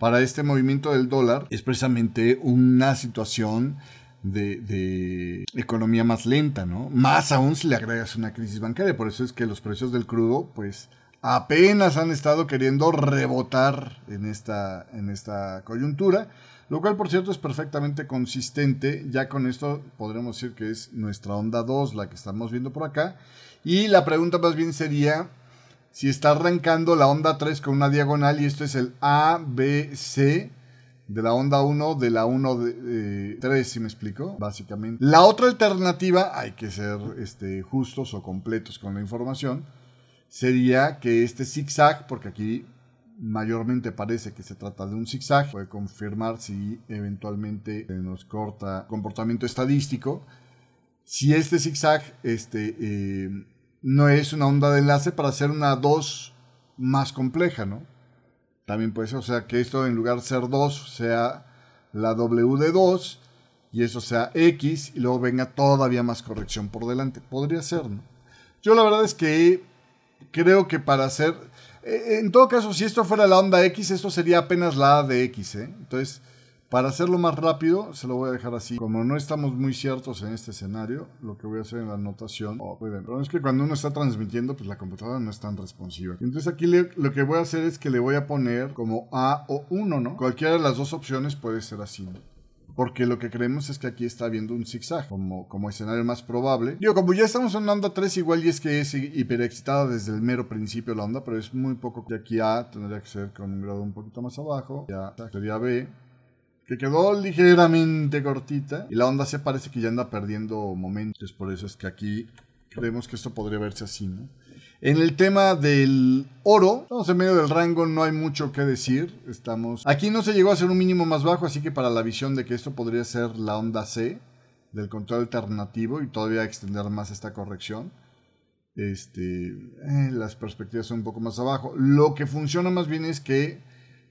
para este movimiento del dólar es precisamente una situación de, economía más lenta, ¿no? Más aún si le agregas una crisis bancaria. Por eso es que los precios del crudo, pues, apenas han estado queriendo rebotar en esta, en esta coyuntura. Lo cual, por cierto, es perfectamente consistente. Ya con esto podremos decir que es nuestra onda 2, la que estamos viendo por acá. Y la pregunta más bien sería, si está arrancando la onda 3 con una diagonal y esto es el A, B, C de la onda 1 de la 1 de 3, si me explico, básicamente. La otra alternativa, hay que ser este, justos o completos con la información, sería que este zigzag, porque aquí mayormente parece que se trata de un zigzag, puede confirmar si eventualmente nos corta comportamiento estadístico. Si este zigzag este, eh, no es una onda de enlace para hacer una 2 más compleja, ¿no? También puede ser, o sea, que esto en lugar de ser 2 sea la W de 2 y eso sea X y luego venga todavía más corrección por delante. Podría ser, ¿no? Yo la verdad es que creo que para hacer... Eh, en todo caso, si esto fuera la onda X, esto sería apenas la A de X, ¿eh? Entonces, para hacerlo más rápido, se lo voy a dejar así. Como no estamos muy ciertos en este escenario, lo que voy a hacer en la anotación, oh, es que cuando uno está transmitiendo, pues la computadora no es tan responsiva. Entonces aquí lo que voy a hacer es que le voy a poner como A o 1, ¿no? Cualquiera de las dos opciones puede ser así, Porque lo que creemos es que aquí está viendo un zigzag como, como escenario más probable. Digo, como ya estamos en onda 3, igual y es que es hiperexcitada desde el mero principio la onda, pero es muy poco. De aquí A tendría que ser con un grado un poquito más abajo. Ya sería B que quedó ligeramente cortita y la onda se parece que ya anda perdiendo momentos. Por eso es que aquí creemos que esto podría verse así, ¿no? En el tema del oro, estamos en medio del rango, no hay mucho que decir. Estamos. Aquí no se llegó a hacer un mínimo más bajo, así que para la visión de que esto podría ser la onda C del control alternativo y todavía extender más esta corrección. Este, eh, las perspectivas son un poco más abajo. Lo que funciona más bien es que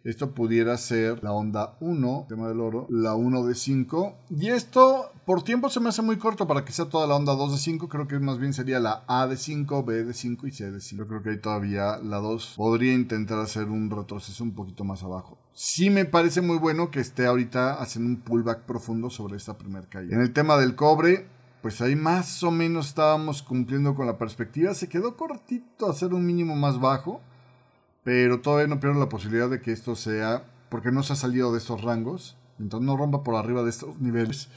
esto pudiera ser la onda 1, tema del oro, la 1 de 5. Y esto por tiempo se me hace muy corto para que sea toda la onda 2 de 5. Creo que más bien sería la A de 5, B de 5 y C de 5. Yo creo que ahí todavía la 2 podría intentar hacer un retroceso un poquito más abajo. Sí me parece muy bueno que esté ahorita haciendo un pullback profundo sobre esta primera caída. En el tema del cobre, pues ahí más o menos estábamos cumpliendo con la perspectiva. Se quedó cortito hacer un mínimo más bajo pero todavía no pierdo la posibilidad de que esto sea, porque no se ha salido de estos rangos, entonces no rompa por arriba de estos niveles,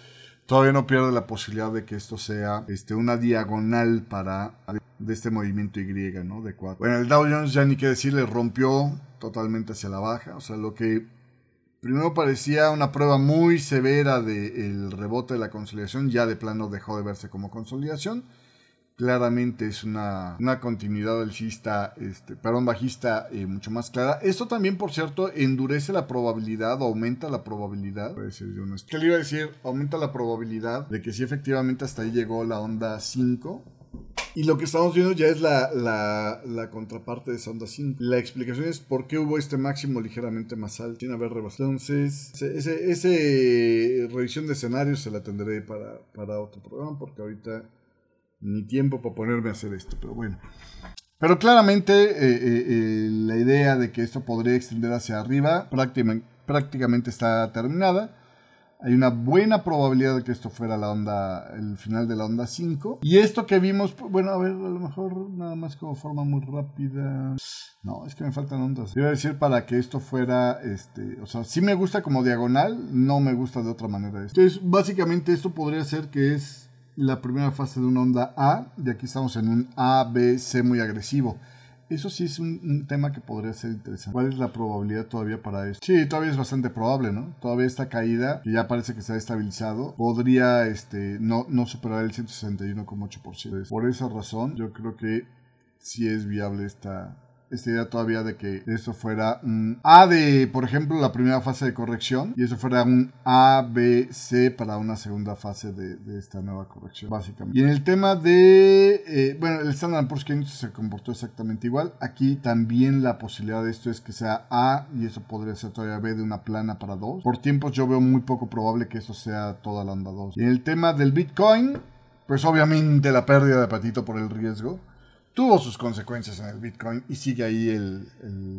todavía no pierde la posibilidad de que esto sea este, una diagonal para de este movimiento Y, ¿no? De 4. Bueno, el Dow Jones ya ni qué decirle, rompió totalmente hacia la baja, o sea, lo que primero parecía una prueba muy severa del rebote de la consolidación, ya de plano dejó de verse como consolidación claramente es una, una continuidad alcista, este, perdón, bajista eh, mucho más clara. Esto también, por cierto, endurece la probabilidad aumenta la probabilidad. ¿Qué le iba a decir? Aumenta la probabilidad de que si efectivamente hasta ahí llegó la onda 5. Y lo que estamos viendo ya es la, la, la, contraparte de esa onda 5. La explicación es por qué hubo este máximo ligeramente más alto. Tiene haber rebasado. Entonces, ese, ese, revisión de escenarios se la tendré para, para otro programa porque ahorita ni tiempo para ponerme a hacer esto, pero bueno. Pero claramente eh, eh, eh, la idea de que esto podría extender hacia arriba prácticamente, está terminada. Hay una buena probabilidad de que esto fuera la onda, el final de la onda 5. Y esto que vimos, bueno, a ver, a lo mejor nada más como forma muy rápida. No, es que me faltan ondas. A decir para que esto fuera, este, o sea, sí me gusta como diagonal, no me gusta de otra manera. Entonces, básicamente esto podría ser que es la primera fase de una onda A, y aquí estamos en un A, B, C muy agresivo. Eso sí es un, tema que podría ser interesante. ¿Cuál es la probabilidad todavía para esto? Sí, todavía es bastante probable, ¿no? Todavía esta caída, que ya parece que se ha estabilizado, podría este, no, no superar el 161,8%. Por esa razón, yo creo que sí es viable esta, esta idea todavía de que esto fuera un A de, por ejemplo, la primera fase de corrección y eso fuera un A, B, C para una segunda fase de, esta nueva corrección, básicamente. Y en el tema de, eh, bueno, el Standard Poor's 500 se comportó exactamente igual. Aquí también la posibilidad de esto es que sea A y eso podría ser todavía B de una plana para 2. Por tiempos yo veo muy poco probable que eso sea toda la onda 2. Y en el tema del Bitcoin, pues obviamente la pérdida de patito por el riesgo tuvo sus consecuencias en el Bitcoin y sigue ahí el,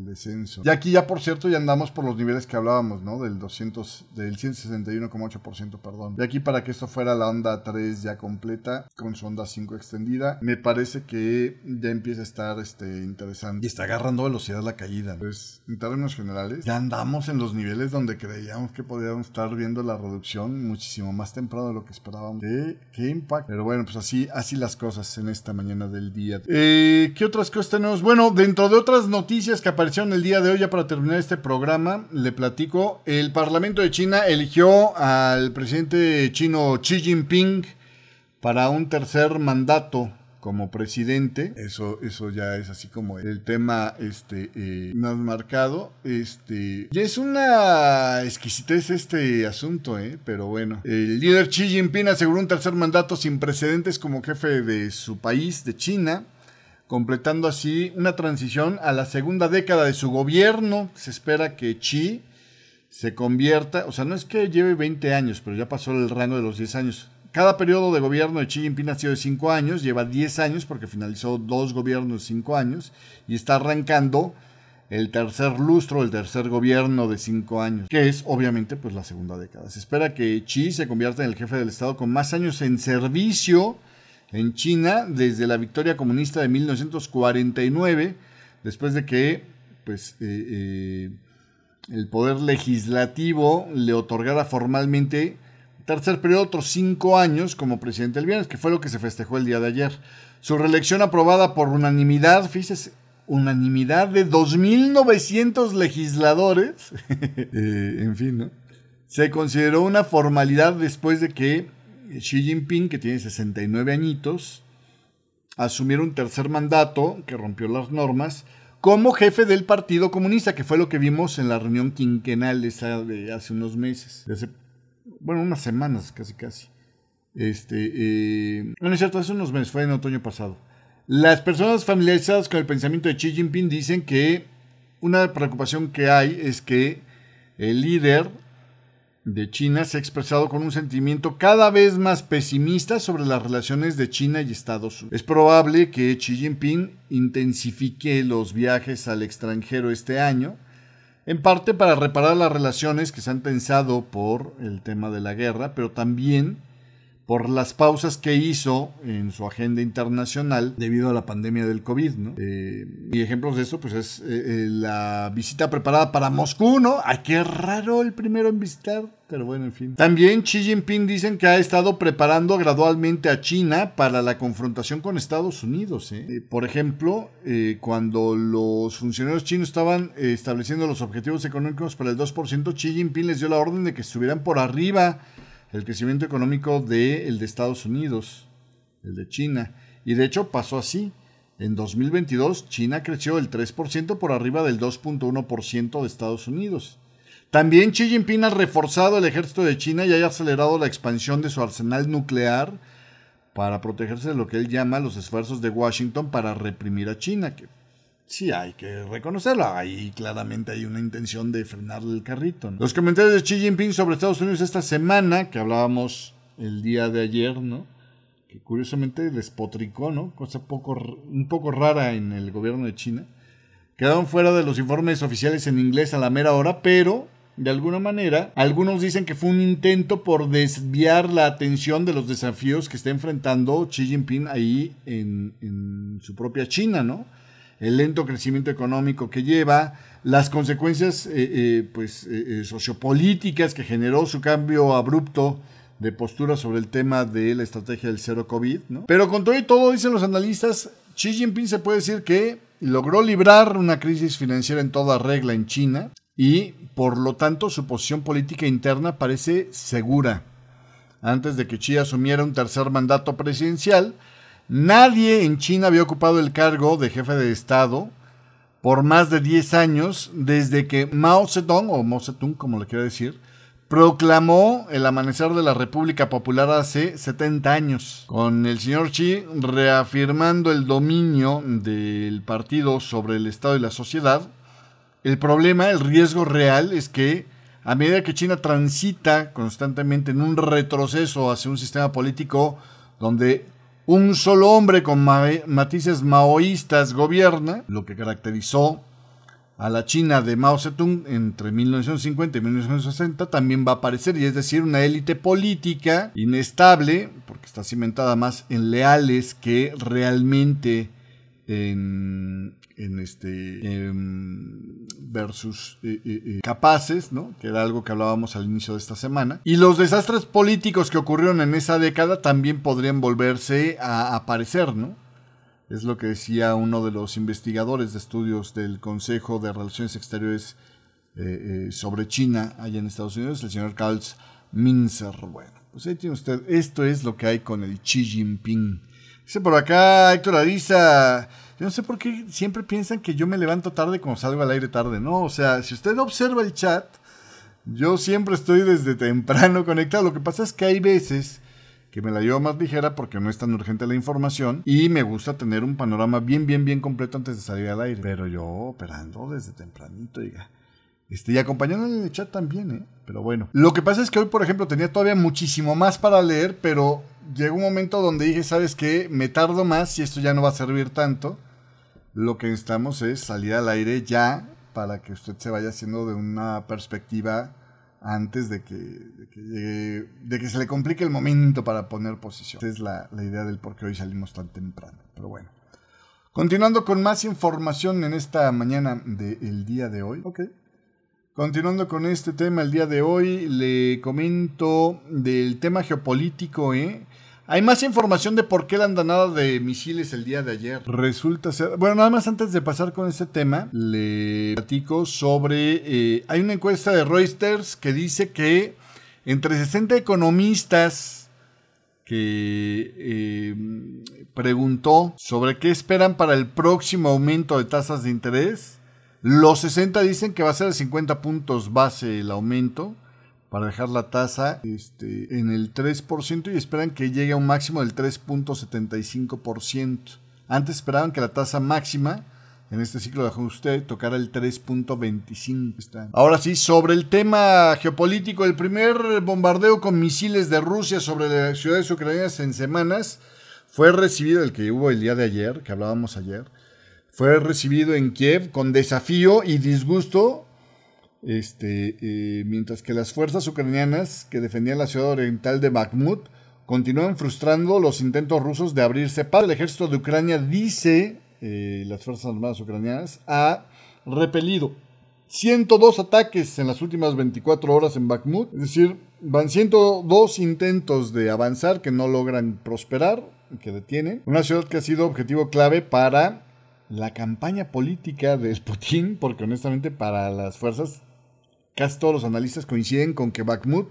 descenso. Y aquí ya, por cierto, ya andamos por los niveles que hablábamos, ¿no? Del 200, del 161,8%, perdón. Y aquí para que esto fuera la onda 3 ya completa, con su onda 5 extendida, me parece que ya empieza a estar este, interesante. Y está agarrando velocidad la caída. Entonces, en términos generales, ya andamos en los niveles donde creíamos que podíamos estar viendo la reducción muchísimo más temprano de lo que esperábamos. ¿Qué, qué impacto? Pero bueno, pues así, así las cosas en esta mañana del día. Eh, ¿Qué otras cosas tenemos? Bueno, dentro de otras noticias que aparecieron el día de hoy, ya para terminar este programa, le platico, el Parlamento de China eligió al presidente chino Xi Jinping para un tercer mandato como presidente. Eso, eso ya es así como el tema este, eh, más marcado. Este, es una exquisitez este asunto, ¿eh? pero bueno. El líder Xi Jinping aseguró un tercer mandato sin precedentes como jefe de su país, de China completando así una transición a la segunda década de su gobierno. Se espera que Xi se convierta, o sea, no es que lleve 20 años, pero ya pasó el rango de los 10 años. Cada periodo de gobierno de Xi Jinping ha sido de 5 años, lleva 10 años porque finalizó dos gobiernos de 5 años y está arrancando el tercer lustro, el tercer gobierno de 5 años, que es obviamente pues la segunda década. Se espera que Xi se convierta en el jefe del Estado con más años en servicio en China desde la victoria comunista de 1949, después de que pues, eh, eh, el poder legislativo le otorgara formalmente tercer periodo, otros cinco años como presidente del viernes, que fue lo que se festejó el día de ayer. Su reelección aprobada por unanimidad, fíjese, unanimidad de 2.900 legisladores, eh, en fin, ¿no? Se consideró una formalidad después de que Xi Jinping, que tiene 69 añitos, asumiera un tercer mandato que rompió las normas como jefe del Partido Comunista, que fue lo que vimos en la reunión quinquenal de hace unos meses, bueno, unas semanas casi casi. Este, eh, no es cierto, hace unos meses, fue en otoño pasado. Las personas familiarizadas con el pensamiento de Xi Jinping dicen que una preocupación que hay es que el líder de China se ha expresado con un sentimiento cada vez más pesimista sobre las relaciones de China y Estados Unidos. Es probable que Xi Jinping intensifique los viajes al extranjero este año, en parte para reparar las relaciones que se han tensado por el tema de la guerra, pero también por las pausas que hizo en su agenda internacional debido a la pandemia del COVID, ¿no? Eh, y ejemplos de esto, pues es eh, eh, la visita preparada para Moscú, ¿no? Ay, qué raro el primero en visitar, pero bueno, en fin. También Xi Jinping dicen que ha estado preparando gradualmente a China para la confrontación con Estados Unidos, por ejemplo, cuando los funcionarios chinos estaban estableciendo los objetivos económicos para el 2%, Xi Jinping les dio la orden de que estuvieran por arriba el crecimiento económico de, de Estados Unidos, el de China, Y de hecho pasó así. En 2022 China creció el 3% por arriba del 2.1% de Estados Unidos. También Xi Jinping ha reforzado el ejército de China y ha acelerado la expansión de su arsenal nuclear para protegerse de lo que él llama los esfuerzos de Washington para reprimir a China, sí hay que reconocerlo, ahí claramente hay una intención de frenarle el carrito. Los comentarios de Xi Jinping sobre Estados Unidos esta semana, que hablábamos el día de ayer, ¿no? Que curiosamente despotricó, ¿no? Cosa poco, un poco rara en el gobierno de China. Quedaron fuera de los informes oficiales en inglés a la mera hora, pero de alguna manera, algunos dicen que fue un intento por desviar la atención de los desafíos que está enfrentando Xi Jinping ahí en, en su propia China, ¿no? El lento crecimiento económico que lleva, las consecuencias eh, eh, pues, eh, sociopolíticas que generó su cambio abrupto de postura sobre el tema de la estrategia del cero COVID. ¿no? Pero con todo y todo, dicen los analistas, Xi Jinping se puede decir que logró librar una crisis financiera en toda regla en China y por lo tanto su posición política interna parece segura. Antes de que Xi asumiera un tercer mandato presidencial, Nadie en China había ocupado el cargo de jefe de Estado por más de 10 años desde que Mao Zedong, o Mao Zedong como le quiero decir, proclamó el amanecer de la República Popular hace 70 años, con el señor Xi reafirmando el dominio del partido sobre el Estado y la sociedad. El problema, el riesgo real es que a medida que China transita constantemente en un retroceso hacia un sistema político donde un solo hombre con matices maoístas gobierna, lo que caracterizó a la China de Mao Zedong entre 1950 y 1960 también va a aparecer, y es decir, una élite política inestable, porque está cimentada más en leales que realmente en, este versus eh, eh, eh, capaces, ¿no? Que era algo que hablábamos al inicio de esta semana. Y los desastres políticos que ocurrieron en esa década también podrían volverse a aparecer, ¿no? Es lo que decía uno de los investigadores de estudios del Consejo de Relaciones Exteriores sobre China allá en Estados Unidos, el señor Carl Minzer. Bueno, pues ahí tiene usted, esto es lo que hay con el Xi Jinping. Dice por acá Héctor Ariza, yo no sé por qué siempre piensan que yo me levanto tarde cuando salgo al aire tarde. No, o sea, si usted observa el chat, yo siempre estoy desde temprano conectado. Lo que pasa es que hay veces que me la llevo más ligera porque no es tan urgente la información y me gusta tener un panorama bien, bien, bien completo antes de salir al aire. Pero yo operando desde tempranito, diga. Este, y acompañando en el chat también, ¿eh? Pero bueno. Lo que pasa es que hoy, por ejemplo, tenía todavía muchísimo más para leer, pero llegó un momento donde dije, ¿sabes qué? Me tardo más y esto ya no va a servir tanto. Lo que necesitamos es salir al aire ya para que usted se vaya haciendo de una perspectiva antes de que, de que, se le complique el momento para poner posición. Esa es la, idea del por qué hoy salimos tan temprano. Pero bueno. Continuando con más información en esta mañana del día de hoy. Ok. Continuando con este tema el día de hoy, le comento del tema geopolítico, ¿eh? Hay más información de por qué la andanada de misiles el día de ayer. Resulta ser. Bueno, nada más antes de pasar con este tema, le platico sobre. Eh, hay una encuesta de Reuters que dice que entre 60 economistas que eh, preguntó sobre qué esperan para el próximo aumento de tasas de interés, los 60 dicen que va a ser de 50 puntos base el aumento para dejar la tasa este, en el 3% y esperan que llegue a un máximo del 3.75%. Antes esperaban que la tasa máxima en este ciclo de ajuste tocara el 3.25. Ahora sí, sobre el tema geopolítico, el primer bombardeo con misiles de Rusia sobre las ciudades ucranianas en semanas fue recibido, el que hubo el día de ayer, que hablábamos ayer, fue recibido en Kiev con desafío y disgusto este, eh, mientras que las fuerzas ucranianas que defendían la ciudad oriental de Bakhmut continúan frustrando los intentos rusos de abrirse paso. El ejército de Ucrania dice, eh, las Fuerzas Armadas ucranianas, ha repelido 102 ataques en las últimas 24 horas en Bakhmut. Es decir, van 102 intentos de avanzar que no logran prosperar, que detienen. Una ciudad que ha sido objetivo clave para la campaña política de Putin, porque honestamente para las fuerzas casi todos los analistas coinciden con que Bakhmut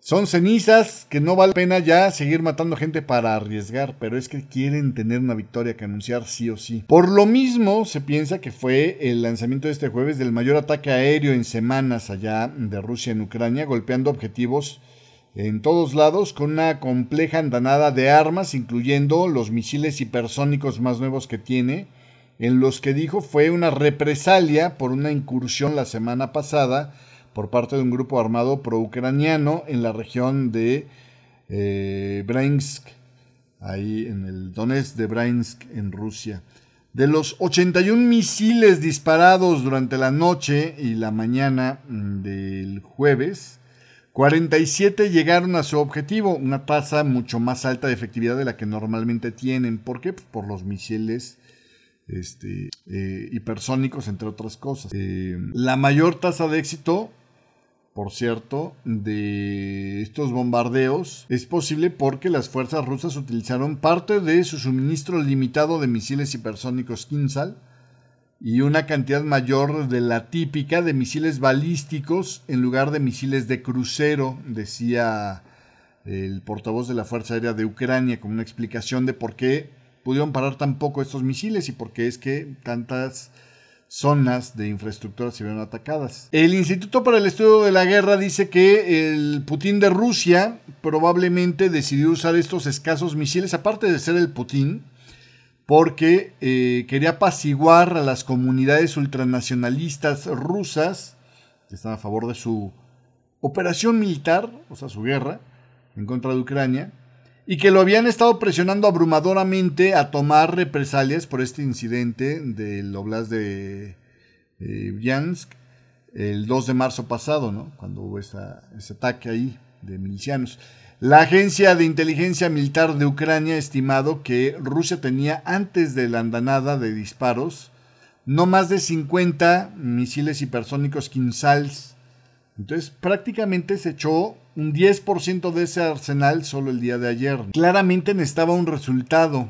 Son cenizas que no vale la pena ya seguir matando gente para arriesgar, pero es que quieren tener una victoria que anunciar sí o sí. Por lo mismo, se piensa que fue el lanzamiento de este jueves del mayor ataque aéreo en semanas allá de Rusia en Ucrania, golpeando objetivos en todos lados con una compleja andanada de armas, incluyendo los misiles hipersónicos más nuevos que tiene, en los que dijo fue una represalia por una incursión la semana pasada por parte de un grupo armado pro-ucraniano en la región de eh, ahí en el Donetsk de Bryansk, en Rusia. De los 81 misiles disparados durante la noche y la mañana mm, del jueves, 47 llegaron a su objetivo, una tasa mucho más alta de efectividad de la que normalmente tienen. ¿Por qué? Pues por los misiles este, eh, hipersónicos, entre otras cosas. Eh, la mayor tasa de éxito por cierto, de estos bombardeos es posible porque las fuerzas rusas utilizaron parte de su suministro limitado de misiles hipersónicos Kinsal y una cantidad mayor de la típica de misiles balísticos en lugar de misiles de crucero, decía el portavoz de la Fuerza Aérea de Ucrania como una explicación de por qué pudieron parar tan poco estos misiles y por qué es que tantas zonas de infraestructura se vieron atacadas. El Instituto para el Estudio de la Guerra dice que el Putin de Rusia probablemente decidió usar estos escasos misiles, aparte de ser el Putin, porque eh, quería apaciguar a las comunidades ultranacionalistas rusas que están a favor de su operación militar, o sea, su guerra en contra de Ucrania, y que lo habían estado presionando abrumadoramente a tomar represalias por este incidente del Oblast de eh, el 2 de marzo pasado, ¿no? cuando hubo ese ataque ahí de milicianos. La Agencia de Inteligencia Militar de Ucrania ha estimado que Rusia tenía antes de la andanada de disparos no más de 50 misiles hipersónicos Kinsals. Entonces prácticamente se echó un 10% de ese arsenal solo el día de ayer. Claramente necesitaba un resultado,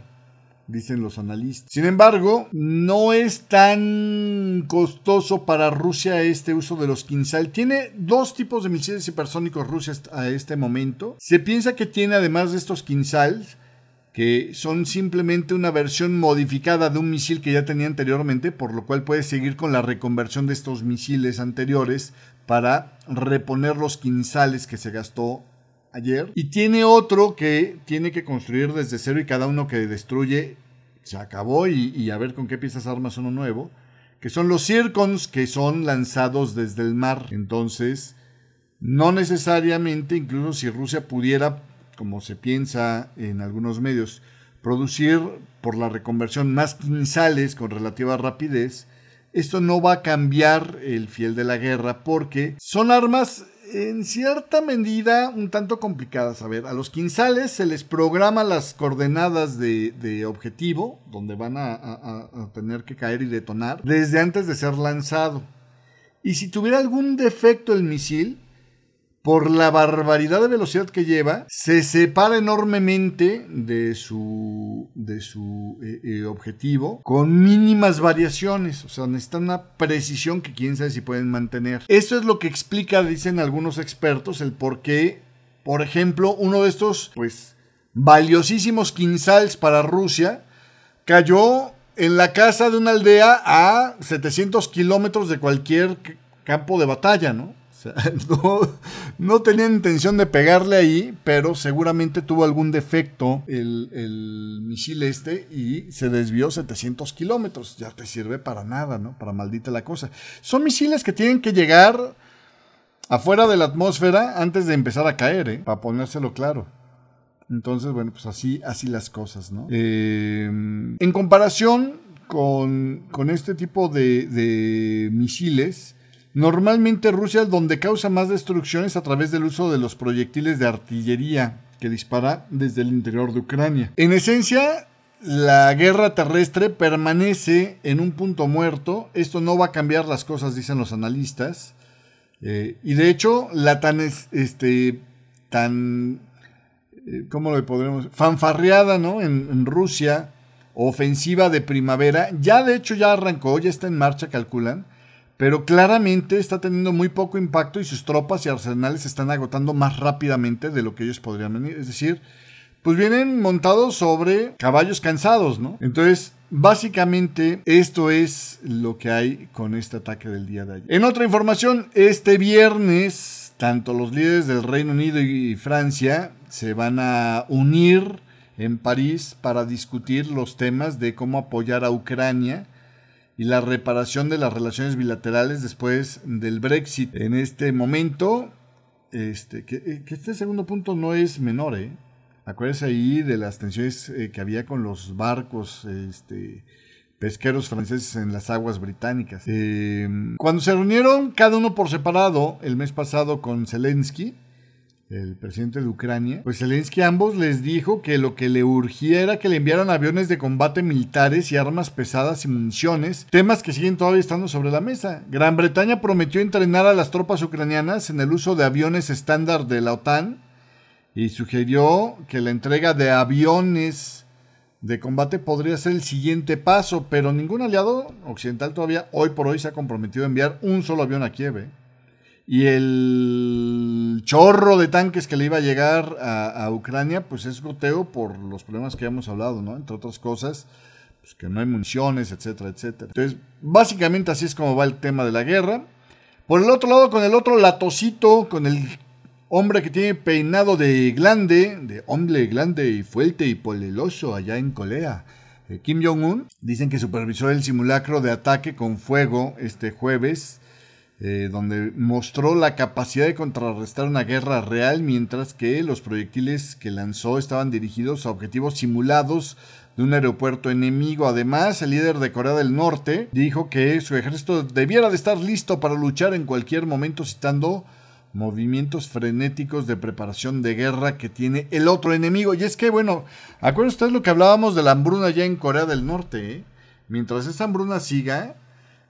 dicen los analistas. Sin embargo, no es tan costoso para Rusia este uso de los Kinsal. Tiene dos tipos de misiles hipersónicos Rusia a este momento. Se piensa que tiene además de estos Kinsal que son simplemente una versión modificada de un misil que ya tenía anteriormente, por lo cual puede seguir con la reconversión de estos misiles anteriores para reponer los quinzales que se gastó ayer. Y tiene otro que tiene que construir desde cero y cada uno que destruye se acabó y, a ver con qué piezas armas uno nuevo. Que son los Circons que son lanzados desde el mar. Entonces, no necesariamente, incluso si Rusia pudiera, como se piensa en algunos medios, producir por la reconversión más quinzales con relativa rapidez, esto no va a cambiar el fiel de la guerra porque son armas en cierta medida un tanto complicadas. A ver, a los quinzales se les programa las coordenadas de, objetivo, donde van a, tener que caer y detonar, desde antes de ser lanzado. Y si tuviera algún defecto el misil, por la barbaridad de velocidad que lleva, se separa enormemente de su, de su eh, eh, objetivo con mínimas variaciones. O sea, necesita una precisión que quién sabe si pueden mantener. Eso es lo que explica, dicen algunos expertos, el por qué, por ejemplo, uno de estos, pues, valiosísimos quinzals para Rusia cayó en la casa de una aldea a 700 kilómetros de cualquier campo de batalla, ¿no? no, tenía intención de pegarle ahí, pero seguramente tuvo algún defecto el, misil este y se desvió 700 kilómetros. Ya te sirve para nada, ¿no? Para maldita la cosa. Son misiles que tienen que llegar afuera de la atmósfera antes de empezar a caer, ¿eh? Para ponérselo claro. Entonces, bueno, pues así, así las cosas, ¿no? Eh, en comparación con, este tipo de misiles, Normalmente Rusia es donde causa más destrucciones a través del uso de los proyectiles de artillería que dispara desde el interior de Ucrania. En esencia, la guerra terrestre permanece en un punto muerto. Esto no va a cambiar las cosas, dicen los analistas. Eh, y de hecho, la tan, este, tan, eh, ¿cómo lo podremos? Fanfarreada, ¿no? En, en, Rusia, ofensiva de primavera, ya de hecho ya arrancó, ya está en marcha, calculan pero claramente está teniendo muy poco impacto y sus tropas y arsenales se están agotando más rápidamente de lo que ellos podrían venir. Es decir, pues vienen montados sobre caballos cansados, ¿no? Entonces, básicamente esto es lo que hay con este ataque del día de ayer. En otra información, este viernes, tanto los líderes del Reino Unido y Francia se van a unir en París para discutir los temas de cómo apoyar a Ucrania y la reparación de las relaciones bilaterales después del Brexit. En este momento, este, que, eh, este segundo punto no es menor, ¿eh? Acuérdense ahí de las tensiones eh, que había con los barcos este, pesqueros franceses en las aguas británicas. Eh, cuando se reunieron cada uno por separado el mes pasado con Zelensky, el presidente de Ucrania, pues Zelensky ambos les dijo que lo que le urgía era que le enviaran aviones de combate militares y armas pesadas y municiones, temas que siguen todavía estando sobre la mesa. Gran Bretaña prometió entrenar a las tropas ucranianas en el uso de aviones estándar de la OTAN y sugirió que la entrega de aviones de combate podría ser el siguiente paso, pero ningún aliado occidental todavía hoy por hoy se ha comprometido a enviar un solo avión a Kiev. ¿eh? Y el chorro de tanques que le iba a llegar a, Ucrania, pues es goteo por los problemas que hemos hablado, ¿no? Entre otras cosas, pues que no hay municiones, etcétera, etcétera. Entonces, básicamente así es como va el tema de la guerra. Por el otro lado, con el otro latosito, con el hombre que tiene peinado de glande, de hombre glande y fuerte y poleloso allá en Corea. Eh, Kim Jong-un, dicen que supervisó el simulacro de ataque con fuego este jueves eh, donde mostró la capacidad de contrarrestar una guerra real, mientras que los proyectiles que lanzó estaban dirigidos a objetivos simulados de un aeropuerto enemigo. Además, el líder de Corea del Norte dijo que su ejército debiera de estar listo para luchar en cualquier momento, citando movimientos frenéticos de preparación de guerra que tiene el otro enemigo. Y es que, bueno, acuérdense ustedes lo que hablábamos de la hambruna ya en Corea del Norte. ¿eh? Mientras esa hambruna siga,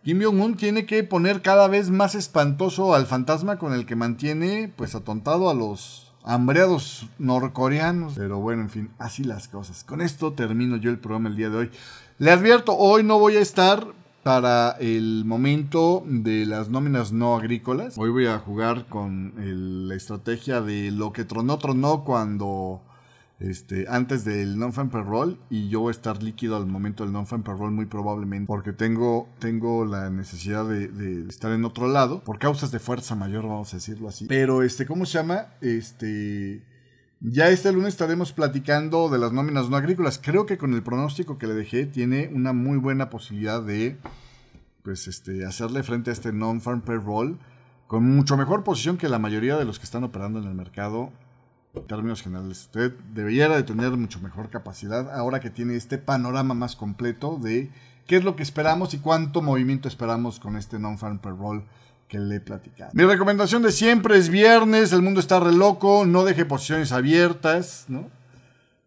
Kim Jong-un tiene que poner cada vez más espantoso al fantasma con el que mantiene pues atontado a los hambreados norcoreanos. Pero bueno, en fin, así las cosas. Con esto termino yo el programa el día de hoy. Le advierto, hoy no voy a estar para el momento de las nóminas no agrícolas. Hoy voy a jugar con la estrategia de lo que tronó, tronó cuando este, antes del non-fan roll y yo voy a estar líquido al momento del non-fan roll muy probablemente porque tengo, tengo la necesidad de, estar en otro lado por causas de fuerza mayor, vamos a decirlo así. Pero, este, ¿cómo se llama? Este... Ya este lunes estaremos platicando de las nóminas no agrícolas. Creo que con el pronóstico que le dejé tiene una muy buena posibilidad de pues este hacerle frente a este non-farm roll con mucho mejor posición que la mayoría de los que están operando en el mercado en términos generales. Usted debería de tener mucho mejor capacidad ahora que tiene este panorama más completo de qué es lo que esperamos y cuánto movimiento esperamos con este non-farm per roll que le he platicado. Mi recomendación de siempre es viernes, el mundo está re loco, no deje posiciones abiertas, ¿no?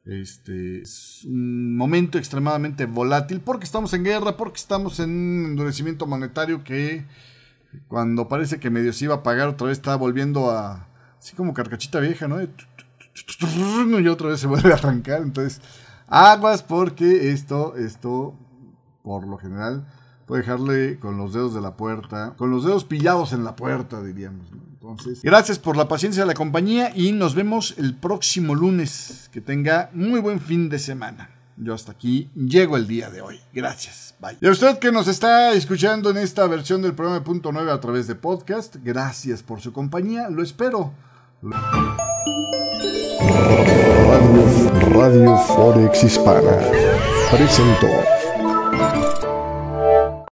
Este es un momento extremadamente volátil porque estamos en guerra, porque estamos en un endurecimiento monetario que cuando parece que medio se iba a pagar otra vez está volviendo a así como carcachita vieja, ¿no? Y otra vez se vuelve a arrancar. Entonces, aguas porque esto, esto, por lo general, puede dejarle con los dedos de la puerta, con los dedos pillados en la puerta, diríamos. Entonces, gracias por la paciencia de la compañía y nos vemos el próximo lunes. Que tenga muy buen fin de semana. Yo hasta aquí llego el día de hoy. Gracias. Bye. Y a usted que nos está escuchando en esta versión del programa Punto 9 a través de podcast, gracias por su compañía. Lo espero. Radio, Radio Forex Hispana presentó.